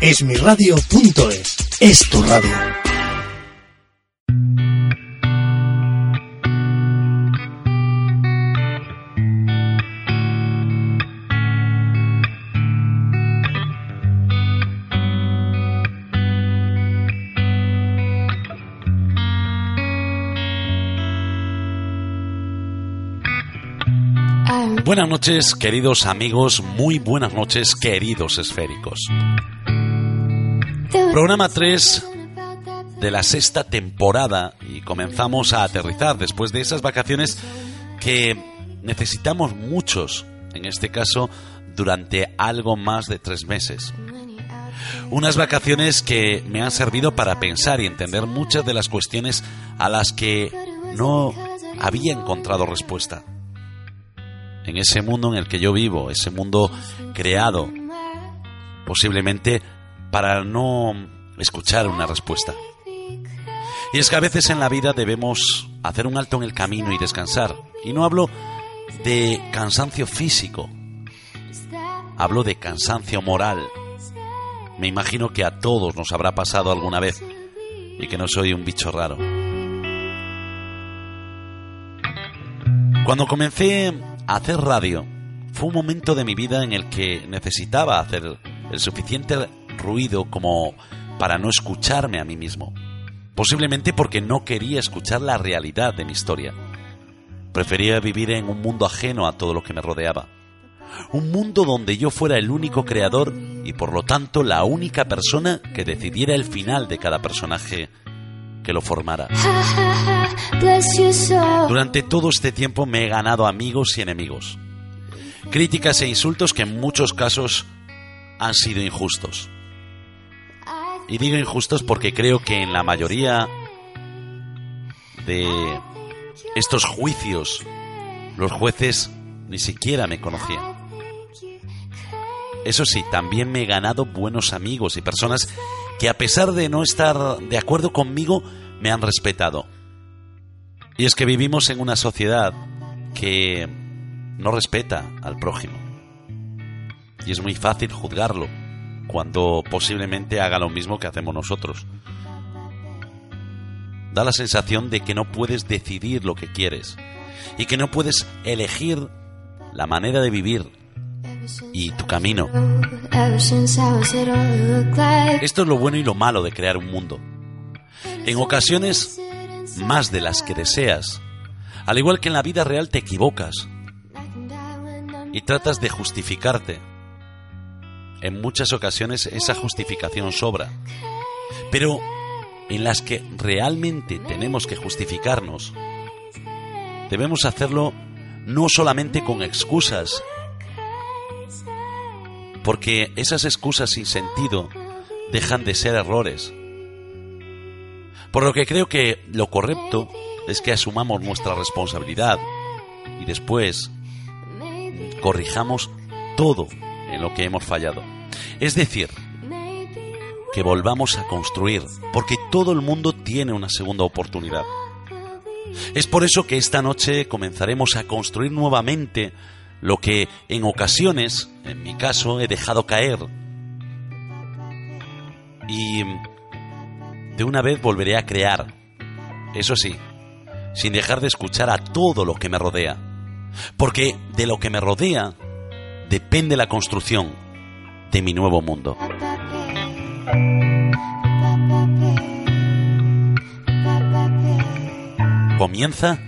Esmiradio.es es tu radio. Buenas noches, queridos amigos, muy buenas noches, queridos esféricos. Programa 3 de la sexta temporada y comenzamos a aterrizar después de esas vacaciones que necesitamos muchos, en este caso durante algo más de tres meses. Unas vacaciones que me han servido para pensar y entender muchas de las cuestiones a las que no había encontrado respuesta en ese mundo en el que yo vivo, ese mundo creado posiblemente para no escuchar una respuesta. Y es que a veces en la vida debemos hacer un alto en el camino y descansar. Y no hablo de cansancio físico, hablo de cansancio moral. Me imagino que a todos nos habrá pasado alguna vez y que no soy un bicho raro. Cuando comencé hacer radio fue un momento de mi vida en el que necesitaba hacer el suficiente ruido como para no escucharme a mí mismo. Posiblemente porque no quería escuchar la realidad de mi historia. Prefería vivir en un mundo ajeno a todo lo que me rodeaba. Un mundo donde yo fuera el único creador y por lo tanto la única persona que decidiera el final de cada personaje que lo formara. Durante todo este tiempo me he ganado amigos y enemigos. Críticas e insultos que en muchos casos han sido injustos. Y digo injustos porque creo que en la mayoría de estos juicios los jueces ni siquiera me conocían. Eso sí, también me he ganado buenos amigos y personas que a pesar de no estar de acuerdo conmigo, me han respetado. Y es que vivimos en una sociedad que no respeta al prójimo. Y es muy fácil juzgarlo cuando posiblemente haga lo mismo que hacemos nosotros. Da la sensación de que no puedes decidir lo que quieres y que no puedes elegir la manera de vivir y tu camino. Esto es lo bueno y lo malo de crear un mundo. En ocasiones, más de las que deseas. Al igual que en la vida real te equivocas y tratas de justificarte. En muchas ocasiones esa justificación sobra. Pero en las que realmente tenemos que justificarnos, debemos hacerlo no solamente con excusas, porque esas excusas sin sentido dejan de ser errores. Por lo que creo que lo correcto es que asumamos nuestra responsabilidad y después corrijamos todo en lo que hemos fallado. Es decir, que volvamos a construir, porque todo el mundo tiene una segunda oportunidad. Es por eso que esta noche comenzaremos a construir nuevamente lo que en ocasiones, en mi caso, he dejado caer. Y de una vez volveré a crear. Eso sí, sin dejar de escuchar a todo lo que me rodea. Porque de lo que me rodea depende la construcción de mi nuevo mundo. Comienza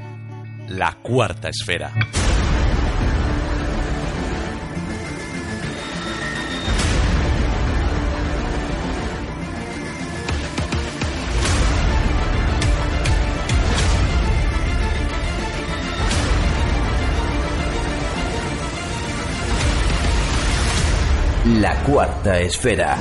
la cuarta esfera. La cuarta esfera.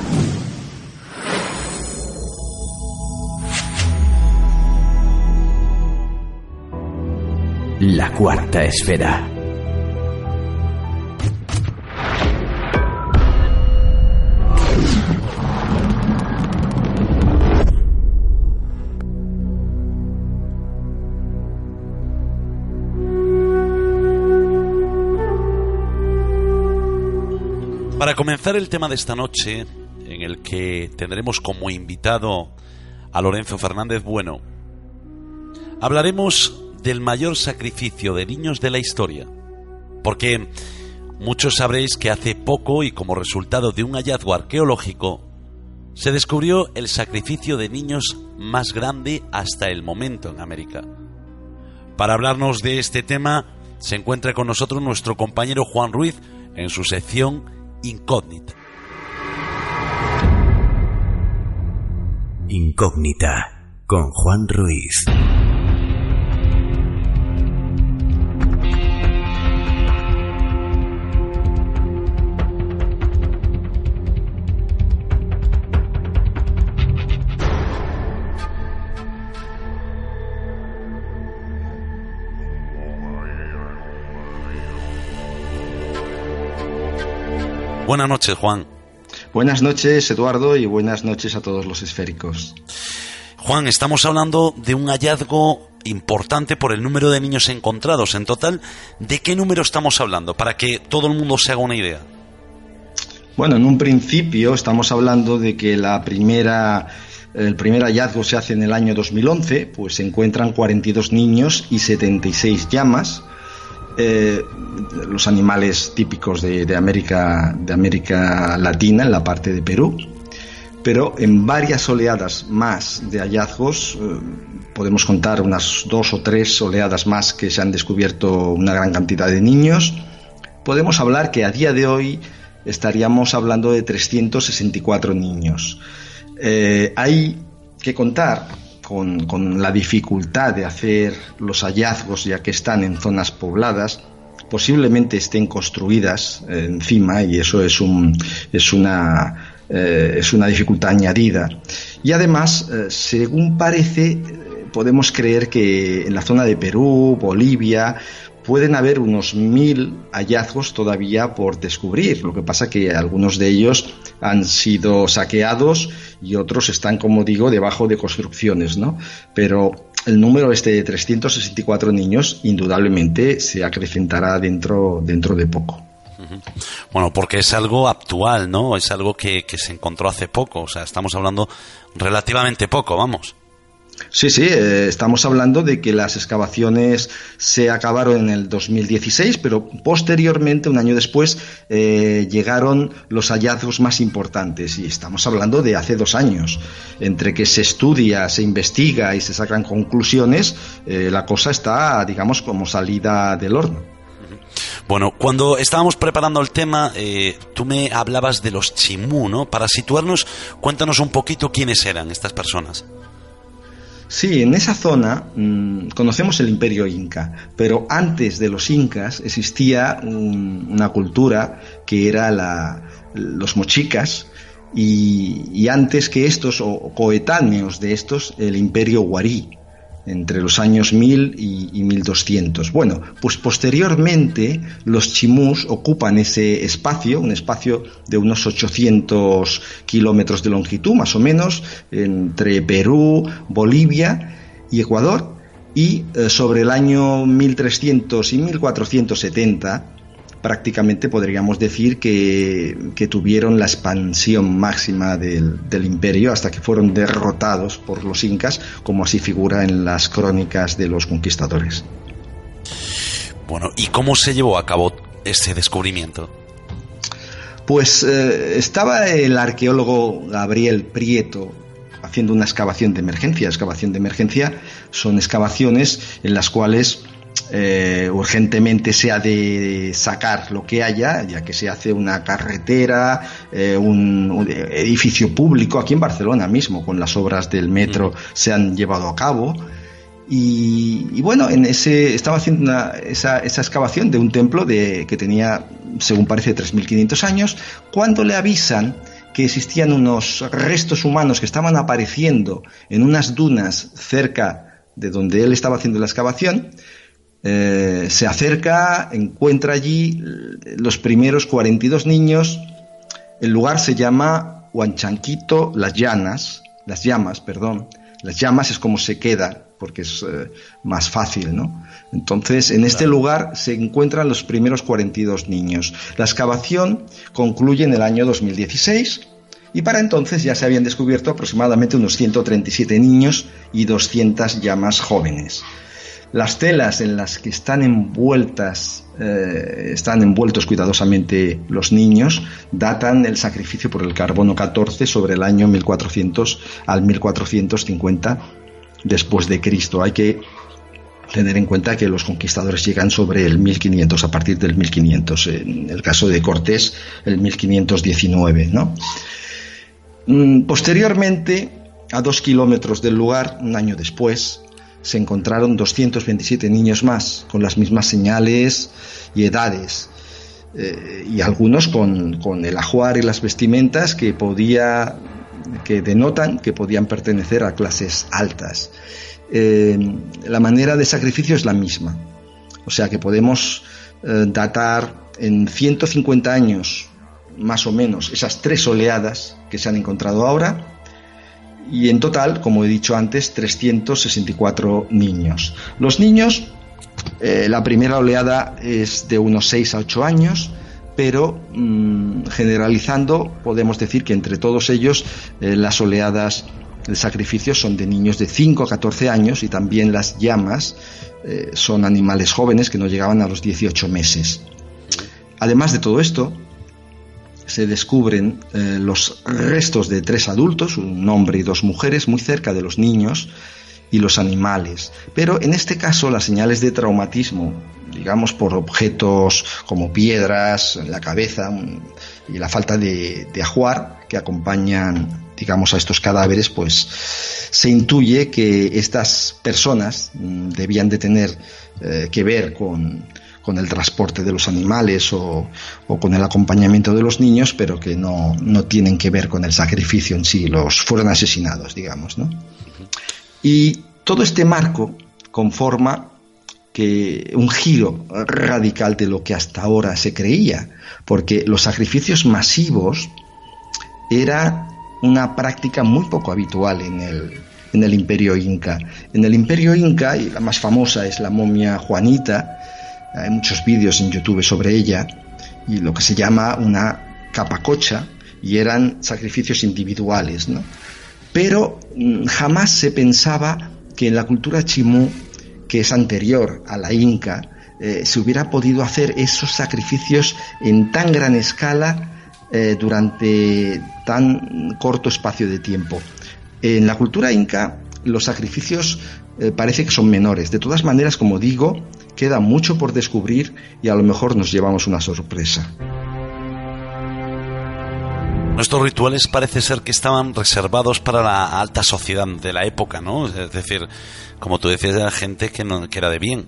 La cuarta esfera. Comenzar el tema de esta noche, en el que tendremos como invitado a Lorenzo Fernández Bueno, hablaremos del mayor sacrificio de niños de la historia. Porque muchos sabréis que hace poco y como resultado de un hallazgo arqueológico, se descubrió el sacrificio de niños más grande hasta el momento en América. Para hablarnos de este tema, se encuentra con nosotros nuestro compañero Juan Ruiz en su sección Incógnita. Incógnita con Juan Ruiz. Buenas noches, Juan. Buenas noches, Eduardo, y buenas noches a todos los esféricos. Juan, estamos hablando de un hallazgo importante por el número de niños encontrados. En total, ¿de qué número estamos hablando? Para que todo el mundo se haga una idea. Bueno, en un principio estamos hablando de que la primera el primer hallazgo se hace en el año 2011, pues se encuentran 42 niños y 76 llamas, eh, los animales típicos de, América, de América Latina, en la parte de Perú. Pero en varias oleadas más de hallazgos, eh, podemos contar unas dos o tres oleadas más que se han descubierto una gran cantidad de niños, podemos hablar que a día de hoy estaríamos hablando de 364 niños. Eh, hay que contar con, la dificultad de hacer los hallazgos ya que están en zonas pobladas, posiblemente estén construidas eh, encima y eso es, un, es, una, eh, es una dificultad añadida. Y además, eh, según parece, podemos creer que en la zona de Perú, Bolivia, pueden haber unos mil hallazgos todavía por descubrir. Lo que pasa que algunos de ellos han sido saqueados y otros están, como digo, debajo de construcciones, ¿no? Pero el número este de 364 niños indudablemente se acrecentará dentro, dentro de poco. Bueno, porque es algo actual, ¿no? Es algo que, que se encontró hace poco. O sea, estamos hablando relativamente poco, vamos. Sí, sí, eh, estamos hablando de que las excavaciones se acabaron en el 2016, pero posteriormente, un año después, eh, llegaron los hallazgos más importantes y estamos hablando de hace dos años. Entre que se estudia, se investiga y se sacan conclusiones, eh, la cosa está, digamos, como salida del horno. Bueno, cuando estábamos preparando el tema, tú me hablabas de los chimú, ¿no? Para situarnos, cuéntanos un poquito quiénes eran estas personas. Sí, en esa zona mm, conocemos el imperio inca, pero antes de los incas existía una cultura que era la, los mochicas y, y, antes que estos, o coetáneos de estos, el imperio guarí entre los años 1000 y, 1200. Bueno, pues posteriormente los chimús ocupan ese espacio, un espacio de unos 800 kilómetros de longitud, más o menos, entre Perú, Bolivia y Ecuador, y eh, sobre el año 1300 y 1470 prácticamente podríamos decir que, tuvieron la expansión máxima del, imperio hasta que fueron derrotados por los incas, como así figura en las crónicas de los conquistadores. Bueno, ¿y cómo se llevó a cabo ese descubrimiento? Pues eh, estaba el arqueólogo Gabriel Prieto haciendo una excavación de emergencia. Excavación de emergencia son excavaciones en las cuales eh, urgentemente se ha de sacar lo que haya, ya que se hace una carretera, eh, un, edificio público, aquí en Barcelona mismo, con las obras del metro se han llevado a cabo. Y, bueno, en ese, estaba haciendo esa, excavación de un templo de, que tenía, según parece, 3.500 años, cuando le avisan que existían unos restos humanos que estaban apareciendo en unas dunas cerca de donde él estaba haciendo la excavación, eh, se acerca, encuentra allí los primeros 42 niños. El lugar se llama Huanchanquito Las Llanas, Las Llamas, perdón. Las llamas es como se queda, porque es eh, más fácil, ¿no? Entonces, en este lugar se encuentran los primeros 42 niños. La excavación concluye en el año 2016 y para entonces ya se habían descubierto aproximadamente unos 137 niños y 200 llamas jóvenes. Las telas en las que están envueltas, eh, están envueltos cuidadosamente los niños, datan el sacrificio por el carbono 14 sobre el año 1400 al 1450 después de Cristo. Hay que tener en cuenta que los conquistadores llegan sobre el 1500, a partir del 1500. En el caso de Cortés, el 1519, ¿no? Mm, posteriormente, a dos kilómetros del lugar, un año después, se encontraron 227 niños más, con las mismas señales y edades, eh, y algunos con, el ajuar y las vestimentas que podía que denotan que podían pertenecer a clases altas. Eh, la manera de sacrificio es la misma, o sea que podemos eh, datar en 150 años más o menos esas tres oleadas que se han encontrado ahora y en total, como he dicho antes, 364 niños. Los niños, eh, la primera oleada es de unos 6 a 8 años, pero mm, generalizando podemos decir que entre todos ellos eh, las oleadas de sacrificio son de niños de 5 a 14 años y también las llamas eh, son animales jóvenes que no llegaban a los 18 meses. Además de todo esto, se descubren eh, los restos de tres adultos, un hombre y dos mujeres, muy cerca de los niños y los animales. Pero en este caso las señales de traumatismo, digamos por objetos como piedras en la cabeza y la falta de, ajuar que acompañan, digamos, a estos cadáveres, pues se intuye que estas personas mm, debían de tener eh, que ver con con el transporte de los animales o, con el acompañamiento de los niños, pero que no, tienen que ver con el sacrificio en sí, los fueron asesinados, digamos. ¿no? Y todo este marco conforma que un giro radical de lo que hasta ahora se creía, porque los sacrificios masivos era una práctica muy poco habitual en el, en el imperio inca. En el imperio inca, y la más famosa es la momia Juanita, hay muchos vídeos en YouTube sobre ella y lo que se llama una capacocha y eran sacrificios individuales, ¿no? Pero mm, jamás se pensaba que en la cultura chimú, que es anterior a la inca, eh, se hubiera podido hacer esos sacrificios en tan gran escala eh, durante tan corto espacio de tiempo. En la cultura inca los sacrificios eh, parece que son menores. De todas maneras, como digo, queda mucho por descubrir y a lo mejor nos llevamos una sorpresa. Nuestros rituales parece ser que estaban reservados para la alta sociedad de la época, ¿no? Es decir, como tú decías, era gente que, no, que era de bien.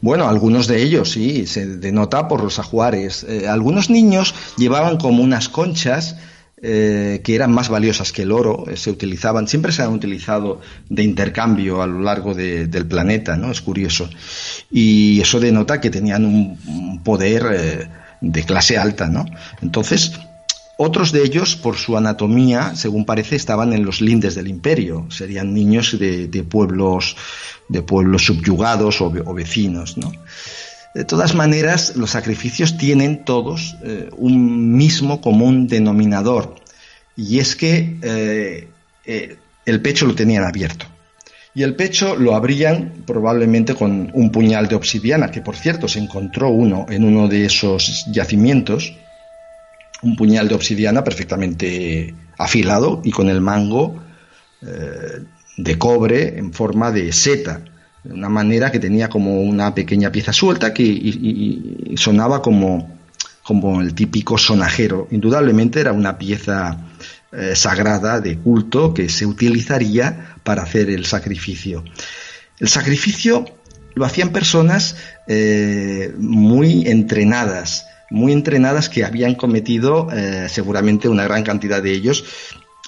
Bueno, algunos de ellos sí, se denota por los ajuares. Eh, algunos niños llevaban como unas conchas eh, que eran más valiosas que el oro, eh, se utilizaban, siempre se han utilizado de intercambio a lo largo del planeta, ¿no? Es curioso. Y eso denota que tenían un, poder eh, de clase alta, ¿no? Entonces, otros de ellos, por su anatomía, según parece, estaban en los lindes del imperio, serían niños de, pueblos de pueblos subyugados o, o vecinos, ¿no? De todas maneras, los sacrificios tienen todos eh, un mismo común denominador, y es que eh, eh, el pecho lo tenían abierto. Y el pecho lo abrían probablemente con un puñal de obsidiana, que por cierto se encontró uno en uno de esos yacimientos, un puñal de obsidiana perfectamente afilado y con el mango de cobre en forma de seta de una manera que tenía como una pequeña pieza suelta que sonaba como, como el típico sonajero. Indudablemente era una pieza eh, sagrada de culto que se utilizaría para hacer el sacrificio. El sacrificio lo hacían personas eh, muy entrenadas, muy entrenadas que habían cometido eh, seguramente una gran cantidad de ellos.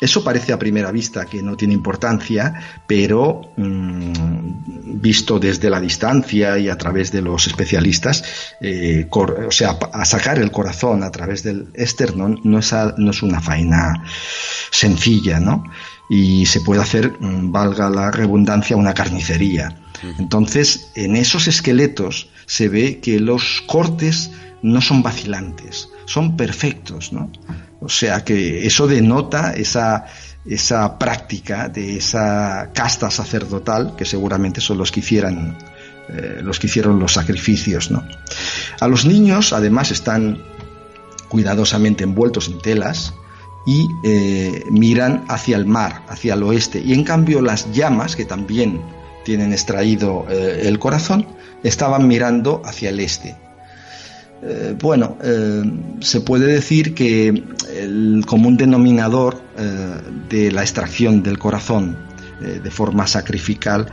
Eso parece a primera vista que no tiene importancia, pero mm, visto desde la distancia y a través de los especialistas, eh, o sea, a sacar el corazón a través del esternón no es, no es una faena sencilla, ¿no? Y se puede hacer, mm, valga la redundancia, una carnicería. Entonces, en esos esqueletos se ve que los cortes no son vacilantes, son perfectos, ¿no? O sea que eso denota esa, esa práctica de esa casta sacerdotal que seguramente son los que hicieran eh, los que hicieron los sacrificios, ¿no? A los niños, además, están cuidadosamente envueltos en telas y eh, miran hacia el mar, hacia el oeste. Y en cambio las llamas, que también tienen extraído eh, el corazón, estaban mirando hacia el este. Eh, bueno, eh, se puede decir que el común denominador eh, de la extracción del corazón de forma sacrificial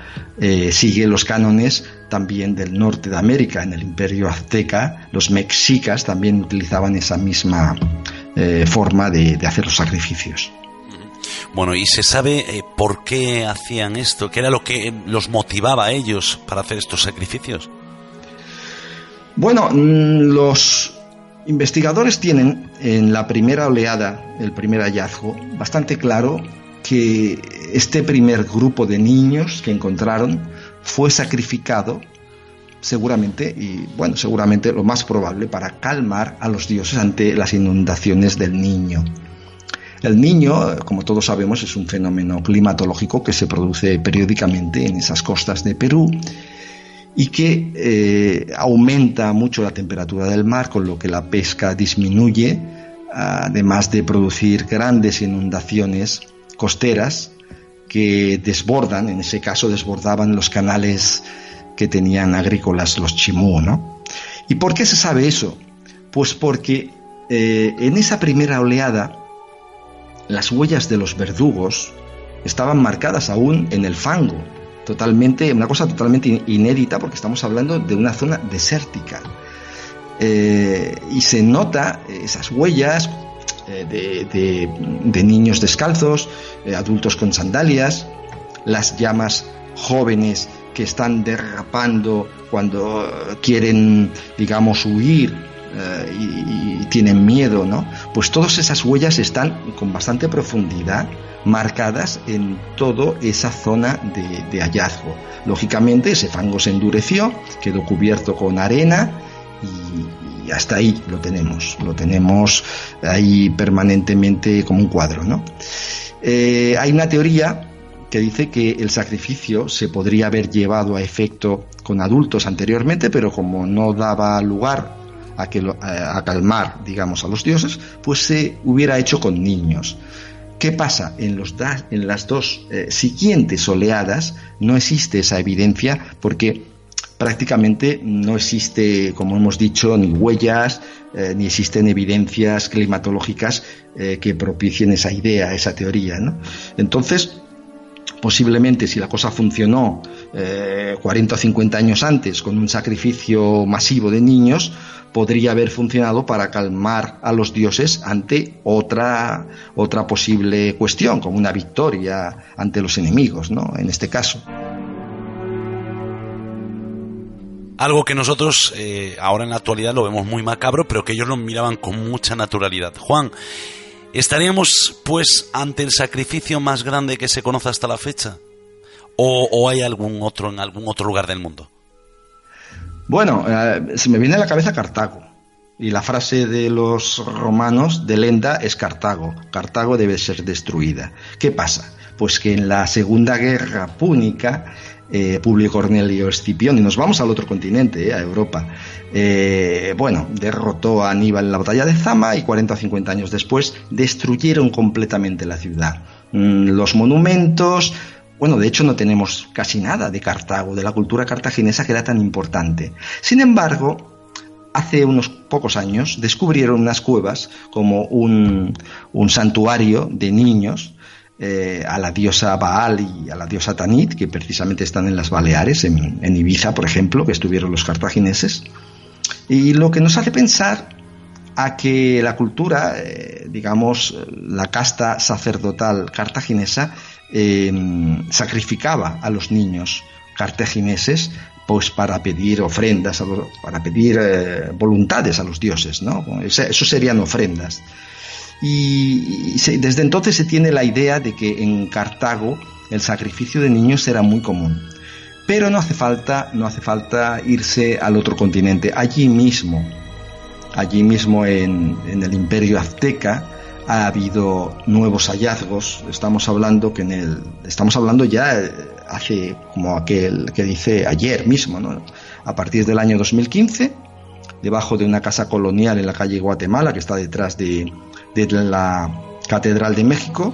sigue los cánones también del norte de América. En el imperio azteca, los mexicas también utilizaban esa misma forma de, hacer los sacrificios. Bueno, ¿y se sabe por qué hacían esto? ¿Qué era lo que los motivaba a ellos para hacer estos sacrificios? Bueno, mm, los investigadores tienen en la primera oleada, el primer hallazgo, bastante claro que este primer grupo de niños que encontraron fue sacrificado seguramente, y bueno, seguramente lo más probable, para calmar a los dioses ante las inundaciones del niño. El niño, como todos sabemos, es un fenómeno climatológico que se produce periódicamente en esas costas de Perú y que eh, aumenta mucho la temperatura del mar, con lo que la pesca disminuye, además de producir grandes inundaciones costeras que desbordan, en ese caso desbordaban los canales que tenían agrícolas los chimú, ¿no? ¿Y por qué se sabe eso? Pues porque eh, en esa primera oleada las huellas de los verdugos estaban marcadas aún en el fango, totalmente, una cosa totalmente inédita porque estamos hablando de una zona desértica. Eh, y se nota esas huellas eh, de, niños descalzos, eh, adultos con sandalias, las llamas jóvenes que están derrapando cuando quieren, digamos, huir y, y, tienen miedo, ¿no? Pues todas esas huellas están con bastante profundidad marcadas en toda esa zona de, hallazgo. Lógicamente ese fango se endureció, quedó cubierto con arena y, hasta ahí lo tenemos, lo tenemos ahí permanentemente como un cuadro. ¿no? Eh, hay una teoría que dice que el sacrificio se podría haber llevado a efecto con adultos anteriormente, pero como no daba lugar a, que a calmar, digamos, a los dioses, pues se hubiera hecho con niños. ¿Qué pasa? En, los en las dos eh, siguientes oleadas no existe esa evidencia porque prácticamente no existe, como hemos dicho, ni huellas, eh, ni existen evidencias climatológicas eh, que propicien esa idea, esa teoría. Entonces, posiblemente si la cosa funcionó 40 o 50 años antes con un sacrificio masivo de niños, podría haber funcionado para calmar a los dioses ante otra, otra posible cuestión, como una victoria ante los enemigos, ¿no? En este caso. Algo que nosotros eh, ahora en la actualidad lo vemos muy macabro, pero que ellos lo miraban con mucha naturalidad. Juan, ¿estaríamos pues ante el sacrificio más grande que se conoce hasta la fecha? ¿O, hay algún otro en algún otro lugar del mundo? Bueno, eh, se me viene a la cabeza Cartago. Y la frase de los romanos de Lenda es Cartago. Cartago debe ser destruida. ¿Qué pasa? Pues que en la Segunda Guerra Púnica, eh, Publio Cornelio Escipión, y nos vamos al otro continente, eh, a Europa, eh, bueno, derrotó a Aníbal en la batalla de Zama y 40 o 50 años después destruyeron completamente la ciudad. Mm, los monumentos, bueno, de hecho no tenemos casi nada de Cartago, de la cultura cartaginesa que era tan importante. Sin embargo, hace unos pocos años descubrieron unas cuevas como un, santuario de niños eh, a la diosa Baal y a la diosa Tanit, que precisamente están en las Baleares, en, Ibiza, por ejemplo, que estuvieron los cartagineses. Y lo que nos hace pensar a que la cultura, eh, digamos, la casta sacerdotal cartaginesa, sacrificaba a los niños cartagineses pues para pedir ofrendas, para pedir eh, voluntades a los dioses, ¿no? Eso serían ofrendas. Y, desde entonces se tiene la idea de que en Cartago el sacrificio de niños era muy común. Pero no hace falta, no hace falta irse al otro continente. Allí mismo, allí mismo en, en el imperio azteca, ha habido nuevos hallazgos. Estamos hablando que en el, estamos hablando ya eh, hace como aquel que dice ayer mismo, ¿no? A partir del año 2015, debajo de una casa colonial en la calle Guatemala, que está detrás de, la Catedral de México,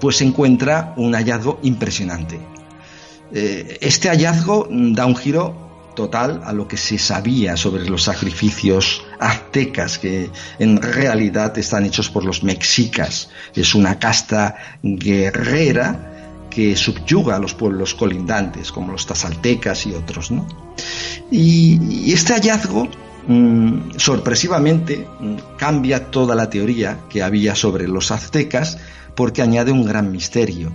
pues se encuentra un hallazgo impresionante. Eh, este hallazgo da un giro total a lo que se sabía sobre los sacrificios aztecas, que en realidad están hechos por los mexicas. Es una casta guerrera que subyuga a los pueblos colindantes, como los tazaltecas y otros. ¿no? Y, este hallazgo, mm, sorpresivamente, mm, cambia toda la teoría que había sobre los aztecas porque añade un gran misterio.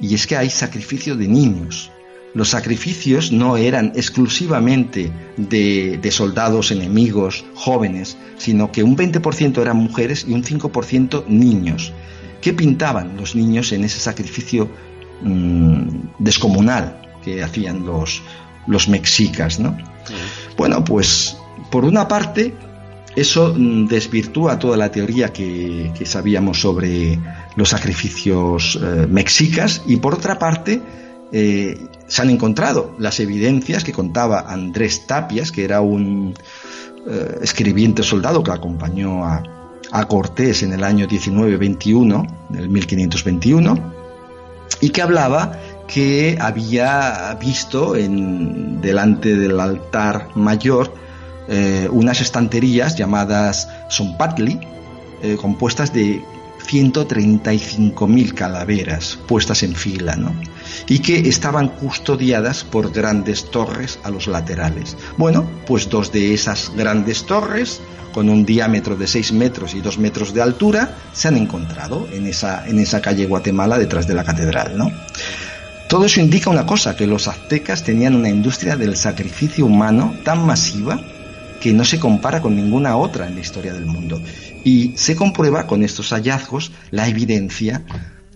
Y es que hay sacrificio de niños los sacrificios no eran exclusivamente de, soldados enemigos jóvenes, sino que un 20% eran mujeres y un 5% niños. ¿Qué pintaban los niños en ese sacrificio mm, descomunal que hacían los, los mexicas? ¿no? Bueno, pues por una parte, eso mm, desvirtúa toda la teoría que, sabíamos sobre los sacrificios eh, mexicas y por otra parte, eh, se han encontrado las evidencias que contaba Andrés Tapias, que era un eh, escribiente soldado que acompañó a, Cortés en el año 1921, del 1521, y que hablaba que había visto en, delante del altar mayor eh, unas estanterías llamadas Sompatli, compuestas de 135.000 calaveras puestas en fila, ¿no? Y que estaban custodiadas por grandes torres a los laterales. Bueno, pues dos de esas grandes torres, con un diámetro de 6 metros y 2 metros de altura, se han encontrado en esa, en esa calle Guatemala detrás de la catedral, ¿no? Todo eso indica una cosa, que los aztecas tenían una industria del sacrificio humano tan masiva que no se compara con ninguna otra en la historia del mundo. Y se comprueba con estos hallazgos la evidencia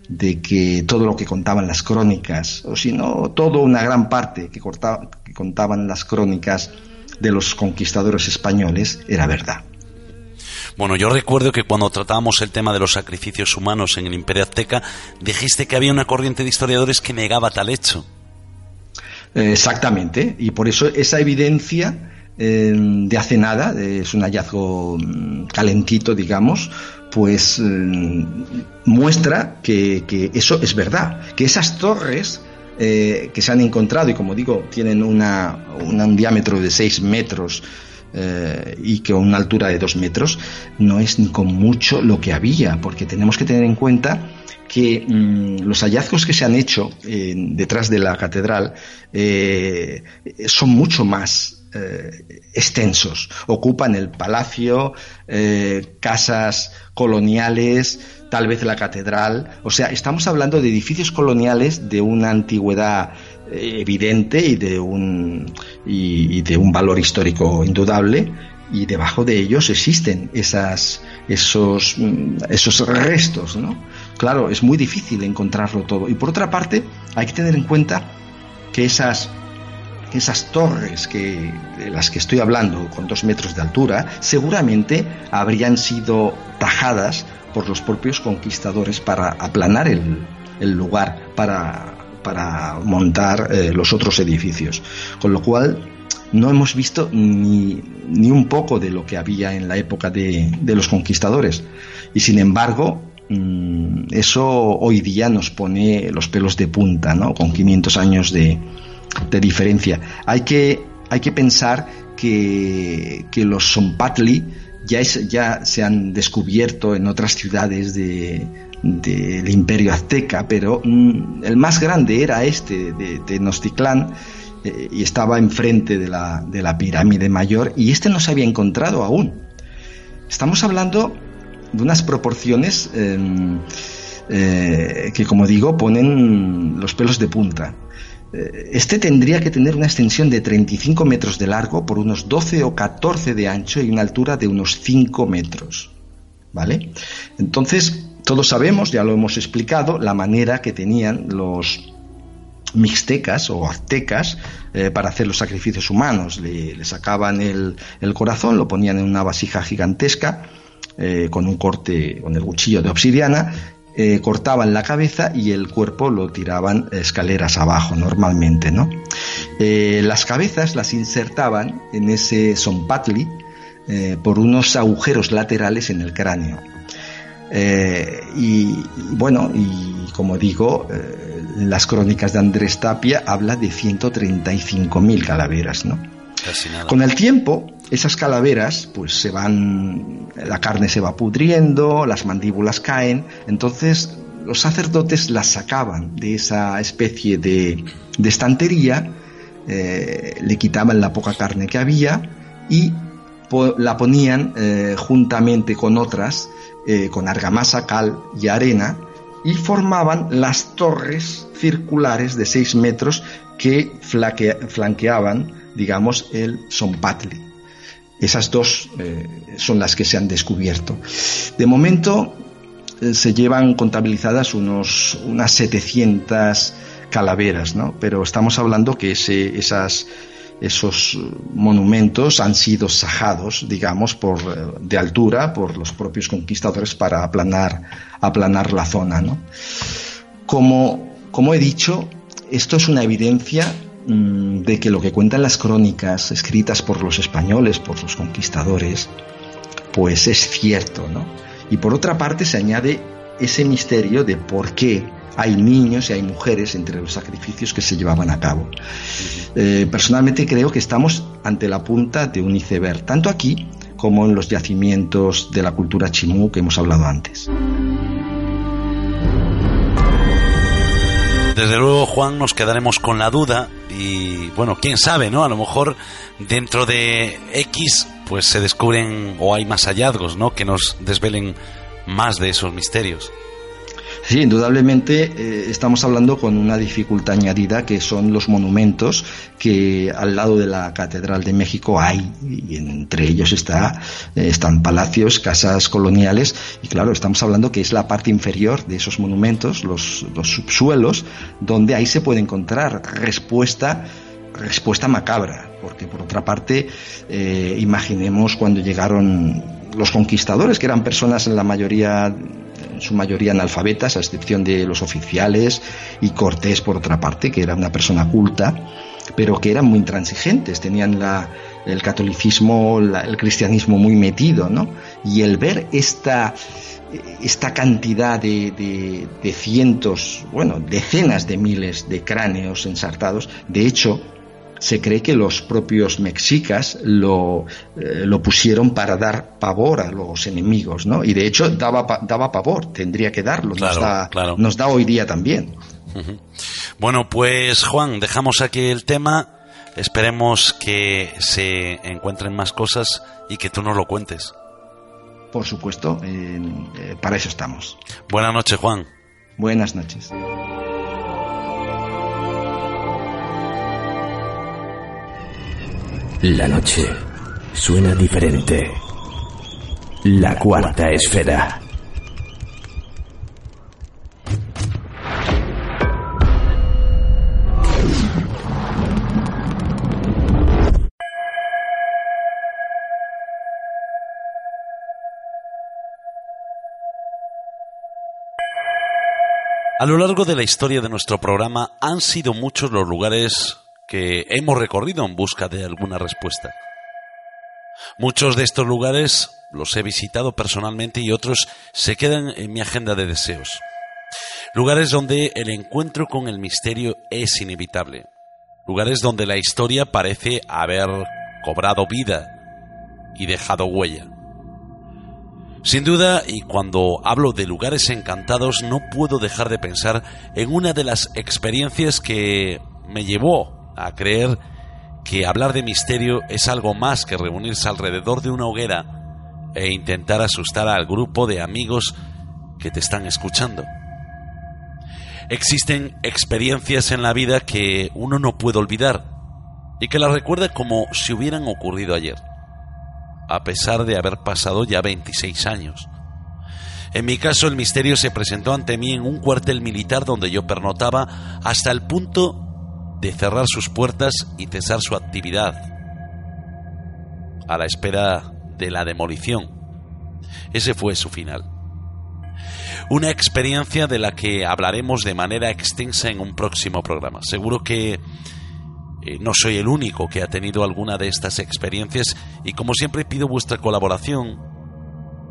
de que todo lo que contaban las crónicas, o si no, toda una gran parte que, que contaban las crónicas de los conquistadores españoles era verdad. Bueno, yo recuerdo que cuando tratábamos el tema de los sacrificios humanos en el Imperio Azteca, dijiste que había una corriente de historiadores que negaba tal hecho. Exactamente, y por eso esa evidencia de hace nada, es un hallazgo mm, calentito, digamos, pues mm, muestra que, eso es verdad, que esas torres eh, que se han encontrado y como digo tienen una, un diámetro de 6 metros eh, y que una altura de 2 metros no es ni con mucho lo que había, porque tenemos que tener en cuenta que mm, los hallazgos que se han hecho detrás de la catedral eh, son mucho más eh, extensos. Ocupan el palacio, eh, casas coloniales, tal vez la catedral. O sea, estamos hablando de edificios coloniales de una antigüedad eh, evidente y de un, y, de un valor histórico indudable. Y debajo de ellos existen esas, esos, mm, esos restos, ¿no? Claro, es muy difícil encontrarlo todo. Y por otra parte, hay que tener en cuenta que esas esas torres que, de las que estoy hablando, con dos metros de altura, seguramente habrían sido tajadas por los propios conquistadores para aplanar el, lugar, para, para montar eh, los otros edificios. Con lo cual, no hemos visto ni, ni, un poco de lo que había en la época de, de los conquistadores. Y sin embargo, mm, eso hoy día nos pone los pelos de punta, ¿no? Con 500 años de, de diferencia. Hay que, hay que pensar que, que los Sompatli ya, es, ya se han descubierto en otras ciudades del imperio azteca, pero mm, el más grande era este de Tenochtitlán eh, y estaba enfrente de la, de la pirámide mayor y este no se había encontrado aún. Estamos hablando de unas proporciones em, eh, que, como digo, ponen los pelos de punta. Eh, este tendría que tener una extensión de 35 metros de largo por unos 12 o 14 de ancho y una altura de unos 5 metros. ¿Vale? Entonces, todos sabemos, ya lo hemos explicado, la manera que tenían los mixtecas o aztecas eh, para hacer los sacrificios humanos. Le, sacaban el, corazón, lo ponían en una vasija gigantesca eh, con un corte, con el cuchillo de obsidiana, eh, cortaban la cabeza y el cuerpo lo tiraban escaleras abajo normalmente, ¿no? las cabezas las insertaban en ese sompatli por unos agujeros laterales en el cráneo. y, bueno, y como digo, las crónicas de Andrés Tapia habla de 135.000 calaveras, ¿no? Con el tiempo, esas calaveras, pues se van, la carne se va pudriendo, las mandíbulas caen, entonces los sacerdotes las sacaban de esa especie de, estantería, eh, le quitaban la poca carne que había y la ponían eh, juntamente con otras, eh, con argamasa, cal y arena, y formaban las torres circulares de 6 metros que flanqueaban, digamos, el Sompatli. Esas dos eh, son las que se han descubierto. De momento eh, se llevan contabilizadas unos, unas 700 calaveras, ¿no? pero estamos hablando que esas esos monumentos han sido sajados, digamos, por, eh, de altura por los propios conquistadores para aplanar, aplanar la zona. ¿no? Como, como he dicho, esto es una evidencia de que lo que cuentan las crónicas escritas por los españoles, por los conquistadores, pues es cierto, ¿no? Y por otra parte se añade ese misterio de por qué hay niños y hay mujeres entre los sacrificios que se llevaban a cabo. Eh, personalmente creo que estamos ante la punta de un iceberg, tanto aquí como en los yacimientos de la cultura chimú que hemos hablado antes. Desde luego, Juan, nos quedaremos con la duda y, bueno, quién sabe, ¿no? A lo mejor dentro de X, pues se descubren o hay más hallazgos, ¿no? Que nos desvelen más de esos misterios. Sí, indudablemente eh, estamos hablando con una dificultad añadida que son los monumentos que al lado de la Catedral de México hay y entre ellos está, eh, están palacios, casas coloniales y claro, estamos hablando que es la parte inferior de esos monumentos, los, subsuelos, donde ahí se puede encontrar respuesta respuesta macabra, porque por otra parte, eh, imaginemos cuando llegaron los conquistadores, que eran personas en la mayoría en su mayoría analfabetas, a excepción de los oficiales y Cortés, por otra parte, que era una persona culta, pero que eran muy intransigentes, tenían el catolicismo, el cristianismo muy metido, ¿no? Y el ver esta, esta cantidad de, de cientos, bueno, decenas de miles de cráneos ensartados, de hecho, se cree que los propios mexicas lo, eh, lo, pusieron para dar pavor a los enemigos, ¿no? Y de hecho daba, daba pavor, tendría que darlo, nos, da, nos da hoy día también. Bueno, pues Juan, dejamos aquí el tema, esperemos que se encuentren más cosas y que tú nos lo cuentes. Por supuesto, eh, para eso estamos. Buenas noches, Juan. Buenas noches. La noche suena diferente. La cuarta esfera. A lo largo de la historia de nuestro programa han sido muchos los lugares que hemos recorrido en busca de alguna respuesta. Muchos de estos lugares los he visitado personalmente y otros se quedan en mi agenda de deseos. Lugares donde el encuentro con el misterio es inevitable. Lugares donde la historia parece haber cobrado vida y dejado huella. Sin duda, y cuando hablo de lugares encantados, no puedo dejar de pensar en una de las experiencias que me llevó a creer que hablar de misterio es algo más que reunirse alrededor de una hoguera e intentar asustar al grupo de amigos que te están escuchando. Existen experiencias en la vida que uno no puede olvidar y que las recuerda como si hubieran ocurrido ayer a pesar de haber pasado ya 26 años. En mi caso, el misterio se presentó ante mí en un cuartel militar donde yo pernotaba hasta el punto de cerrar sus puertas y cesar su actividad, a la espera de la demolición. Ese fue su final. Una experiencia de la que hablaremos de manera extensa en un próximo programa. Seguro que eh, no soy el único que ha tenido alguna de estas experiencias y como siempre pido vuestra colaboración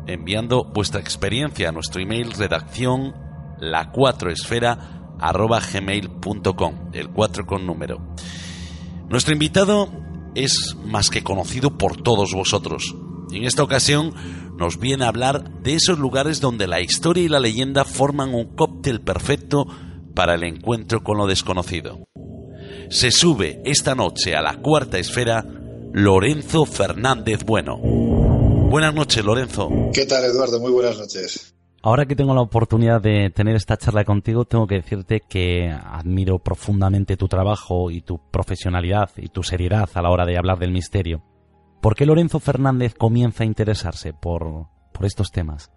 enviando vuestra experiencia a nuestro email redacción la 4 esfera arroba gmail.com, el 4 con número. Nuestro invitado es más que conocido por todos vosotros. En esta ocasión nos viene a hablar de esos lugares donde la historia y la leyenda forman un cóctel perfecto para el encuentro con lo desconocido se sube esta noche a la cuarta esfera Lorenzo Fernández Bueno. Buenas noches, Lorenzo. ¿Qué tal, Eduardo? Muy buenas noches. Ahora que tengo la oportunidad de tener esta charla contigo, tengo que decirte que admiro profundamente tu trabajo y tu profesionalidad y tu seriedad a la hora de hablar del misterio. ¿Por qué Lorenzo Fernández comienza a interesarse por, por estos temas?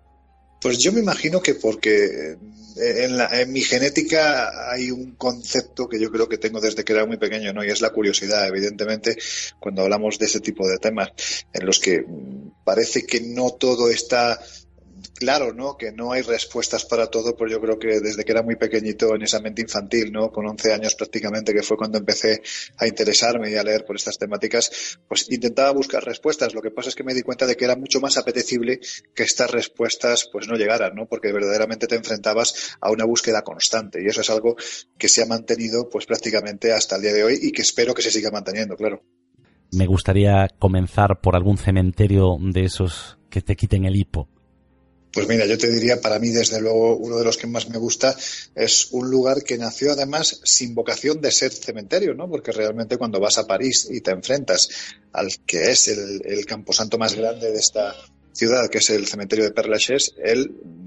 Pues yo me imagino que porque en, mi genética hay un concepto que yo creo que tengo desde que era muy pequeño, ¿no? Y es la curiosidad, evidentemente, cuando hablamos de ese tipo de temas, en los que parece que no todo está claro, ¿no? Que no hay respuestas para todo, pues yo creo que desde que era muy pequeñito en esa mente infantil, ¿no? Con 11 años prácticamente, que fue cuando empecé a interesarme y a leer por estas temáticas, pues intentaba buscar respuestas. Lo que pasa es que me di cuenta de que era mucho más apetecible que estas respuestas pues no llegaran, ¿no? Porque verdaderamente te enfrentabas a una búsqueda constante y eso es algo que se ha mantenido pues prácticamente hasta el día de hoy y que espero que se siga manteniendo, claro. Me gustaría comenzar por algún cementerio de esos que te quiten el hipo. Pues mira, yo te diría, para mí, desde luego, uno de los que más me gusta es un lugar que nació además sin vocación de ser cementerio, ¿no? Porque realmente cuando vas a París y te enfrentas al que es el, camposanto más grande de esta, ciudad, que es el cementerio de Père Lachaise,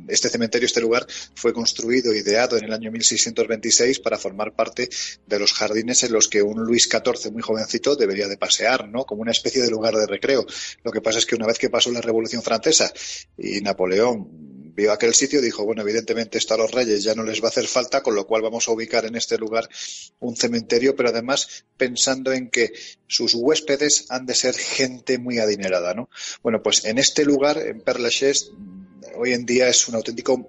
este cementerio, este lugar, fue construido, ideado en el año 1626 para formar parte de los jardines en los que un Luis XIV muy jovencito debería de pasear, ¿no? Como una especie de lugar de recreo. Lo que pasa es que una vez que pasó la Revolución Francesa y Napoleón vio aquel sitio dijo, bueno, evidentemente esto a los reyes ya no les va a hacer falta, con lo cual vamos a ubicar en este lugar un cementerio, pero además pensando en que sus huéspedes han de ser gente muy adinerada, ¿no? Bueno, pues en este lugar, en Père hoy en día es un auténtico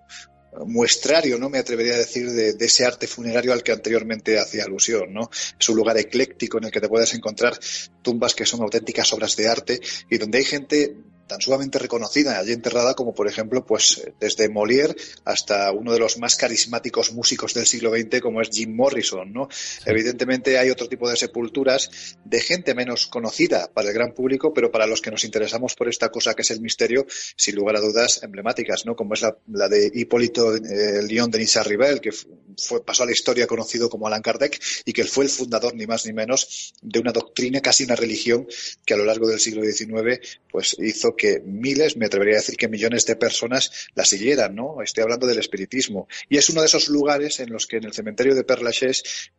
muestrario, ¿no? Me atrevería a decir de, de, ese arte funerario al que anteriormente hacía alusión, ¿no? Es un lugar ecléctico en el que te puedes encontrar tumbas que son auténticas obras de arte y donde hay gente tan sumamente reconocida allí enterrada como por ejemplo pues desde Molière hasta uno de los más carismáticos músicos del siglo XX como es Jim Morrison no evidentemente hay otro tipo de sepulturas de gente menos conocida para el gran público pero para los que nos interesamos por esta cosa que es el misterio sin lugar a dudas emblemáticas no como es la, de Hipólito eh, León de Rivel que fue, pasó a la historia conocido como Allan Kardec y que fue el fundador ni más ni menos de una doctrina casi una religión que a lo largo del siglo XIX pues hizo que miles, me atrevería a decir que millones de personas la siguieran, ¿no? Estoy hablando del espiritismo. Y es uno de esos lugares en los que en el cementerio de Père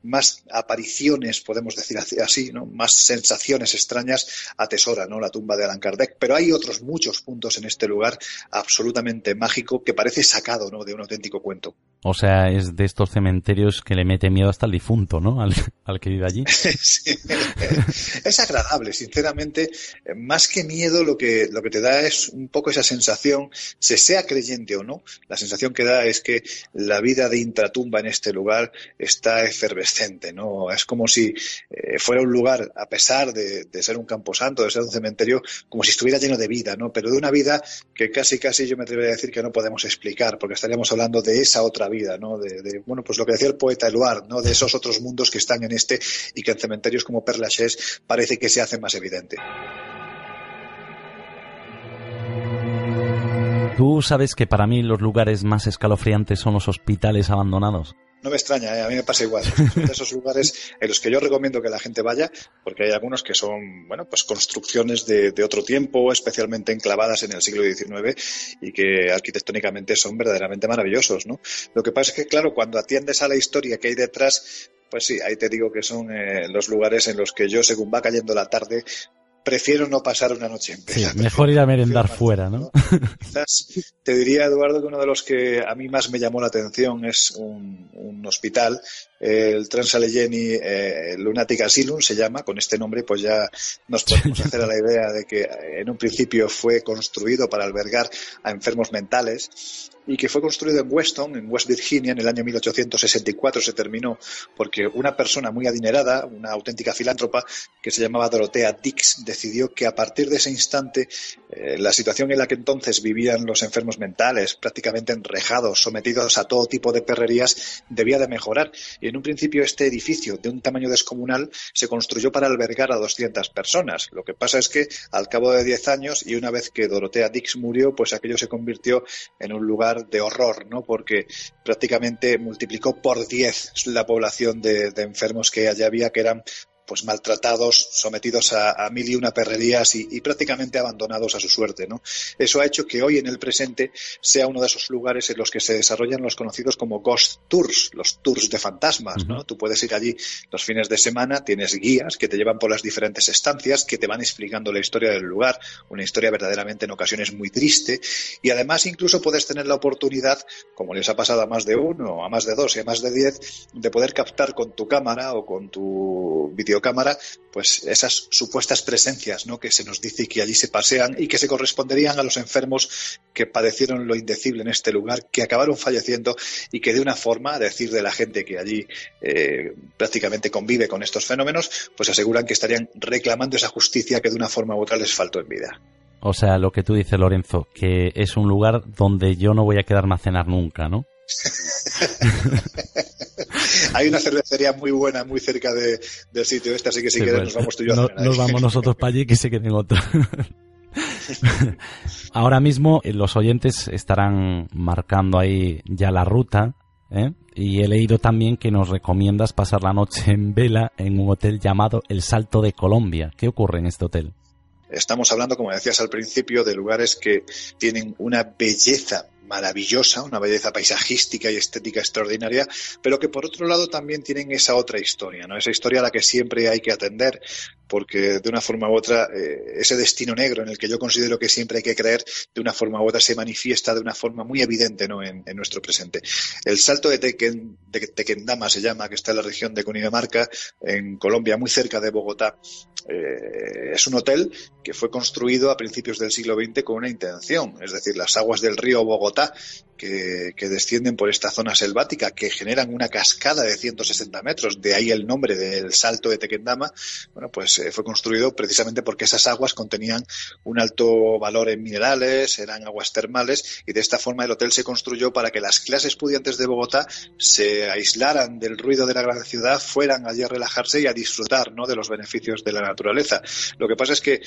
más apariciones, podemos decir así, ¿no? Más sensaciones extrañas atesora, ¿no? La tumba de Allan Kardec. Pero hay otros muchos puntos en este lugar absolutamente mágico que parece sacado, ¿no? De un auténtico cuento. O sea, es de estos cementerios que le mete miedo hasta el difunto, ¿no? Al, que vive allí. Es agradable, sinceramente. Más que miedo, lo que, lo que te da es un poco esa sensación, se sea creyente o no, la sensación que da es que la vida de intratumba en este lugar está efervescente, ¿no? Es como si eh, fuera un lugar, a pesar de, ser un camposanto, de ser un cementerio, como si estuviera lleno de vida, ¿no? Pero de una vida que casi, casi yo me atrevería a decir que no podemos explicar, porque estaríamos hablando de esa otra vida ¿no? De, bueno, pues lo que decía el poeta Eluard, ¿no? De esos otros mundos que están en este y que en cementerios como Perlaches parece que se hace más evidente. Tú sabes que para mí los lugares más escalofriantes son los hospitales abandonados. No me extraña, ¿eh? a mí me pasa igual. Son de esos lugares en los que yo recomiendo que la gente vaya, porque hay algunos que son, bueno, pues construcciones de, de otro tiempo, especialmente enclavadas en el siglo XIX y que arquitectónicamente son verdaderamente maravillosos, ¿no? Lo que pasa es que, claro, cuando atiendes a la historia que hay detrás, pues sí, ahí te digo que son eh, los lugares en los que yo, según va cayendo la tarde, prefiero no pasar una noche en Sí, mejor ir a merendar fuera, ¿no? Quizás te diría, Eduardo, que uno de los que a mí más me llamó la atención es un, un hospital, el Transallegheny eh, Lunatic Asylum se llama, con este nombre pues ya nos podemos hacer a la idea de que en un principio fue construido para albergar a enfermos mentales y que fue construido en Weston, en West Virginia, en el año 1864 se terminó porque una persona muy adinerada, una auténtica filántropa, que se llamaba Dorothea Dix, decidió que a partir de ese instante eh, la situación en la que entonces vivían los enfermos mentales, prácticamente enrejados, sometidos a todo tipo de perrerías, debía de mejorar. En un principio este edificio de un tamaño descomunal se construyó para albergar a 200 personas. Lo que pasa es que al cabo de 10 años y una vez que Dorothea Dix murió, pues aquello se convirtió en un lugar de horror, ¿no? Porque prácticamente multiplicó por 10 la población de, de enfermos que allá había, que eran pues maltratados, sometidos a, a mil y una perrerías y, y, prácticamente abandonados a su suerte. ¿no? Eso ha hecho que hoy en el presente sea uno de esos lugares en los que se desarrollan los conocidos como ghost tours, los tours de fantasmas. ¿no? Tú puedes ir allí los fines de semana, tienes guías que te llevan por las diferentes estancias, que te van explicando la historia del lugar, una historia verdaderamente en ocasiones muy triste, y además incluso puedes tener la oportunidad, como les ha pasado a más de uno, a más de dos y a más de diez, de poder captar con tu cámara o con tu video videocámara, pues esas supuestas presencias, ¿no? Que se nos dice que allí se pasean y que se corresponderían a los enfermos que padecieron lo indecible en este lugar, que acabaron falleciendo y que de una forma, a decir de la gente que allí eh, prácticamente convive con estos fenómenos, pues aseguran que estarían reclamando esa justicia que de una forma u otra les faltó en vida. O sea, lo que tú dices, Lorenzo, que es un lugar donde yo no voy a quedarme a cenar nunca, ¿no? Hay una cervecería muy buena muy cerca de, del sitio este, así que si sí, quieres pues, nos vamos tú y yo. No, nos vamos nosotros para allí que se queden otros. Ahora mismo eh, los oyentes estarán marcando ahí ya la ruta. ¿eh? Y he leído también que nos recomiendas pasar la noche en vela en un hotel llamado El Salto de Colombia. ¿Qué ocurre en este hotel? Estamos hablando, como decías al principio, de lugares que tienen una belleza maravillosa, una belleza paisajística y estética extraordinaria, pero que por otro lado también tienen esa otra historia, ¿no? Esa historia a la que siempre hay que atender, porque de una forma u otra eh, ese destino negro en el que yo considero que siempre hay que creer, de una forma u otra se manifiesta de una forma muy evidente ¿no? en, nuestro presente. El salto de Tequendama se llama, que está en la región de Cundinamarca, en Colombia, muy cerca de Bogotá. Eh, es un hotel que fue construido a principios del siglo XX con una intención, es decir, las aguas del río Bogotá que, descienden por esta zona selvática, que generan una cascada de 160 metros, de ahí el nombre del salto de Tequendama, bueno, pues eh, fue construido precisamente porque esas aguas contenían un alto valor en minerales, eran aguas termales, y de esta forma el hotel se construyó para que las clases pudientes de Bogotá se aislaran del ruido de la gran ciudad, fueran allí a relajarse y a disfrutar ¿no? de los beneficios de la naturaleza. Lo que pasa es que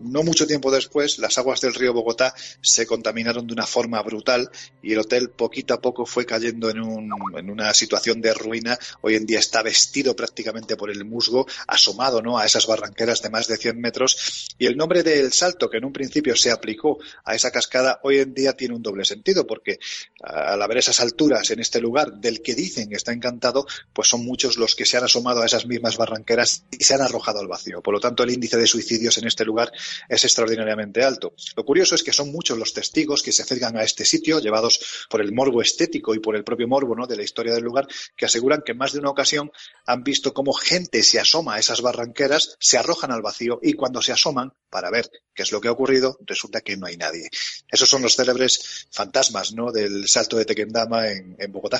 no mucho tiempo después las aguas del río Bogotá se contaminaron de una forma brutal y el hotel poquito a poco fue cayendo en, un, en, una situación de ruina. Hoy en día está vestido prácticamente por el musgo, asomado ¿no? a esas barranqueras de más de 100 metros. Y el nombre del salto, que en un principio se aplicó a esa cascada, hoy en día tiene un doble sentido, porque al haber esas alturas en este lugar del que dicen que está encantado, pues son muchos los que se han asomado a esas mismas barranqueras y se han arrojado al vacío. Por lo tanto, el índice de suicidios en este lugar es extraordinariamente alto. Lo curioso es que son muchos los testigos que se acercan a este sitio, llevados por el morbo estético y por el propio morbo ¿no? de la historia del lugar, que aseguran que en más de una ocasión han visto cómo gente se asoma a esas barranqueras, se arrojan al vacío y cuando se asoman para ver qué es lo que ha ocurrido, resulta que no hay nadie. Esos son los célebres fantasmas ¿no? del salto de Tequendama en, en Bogotá.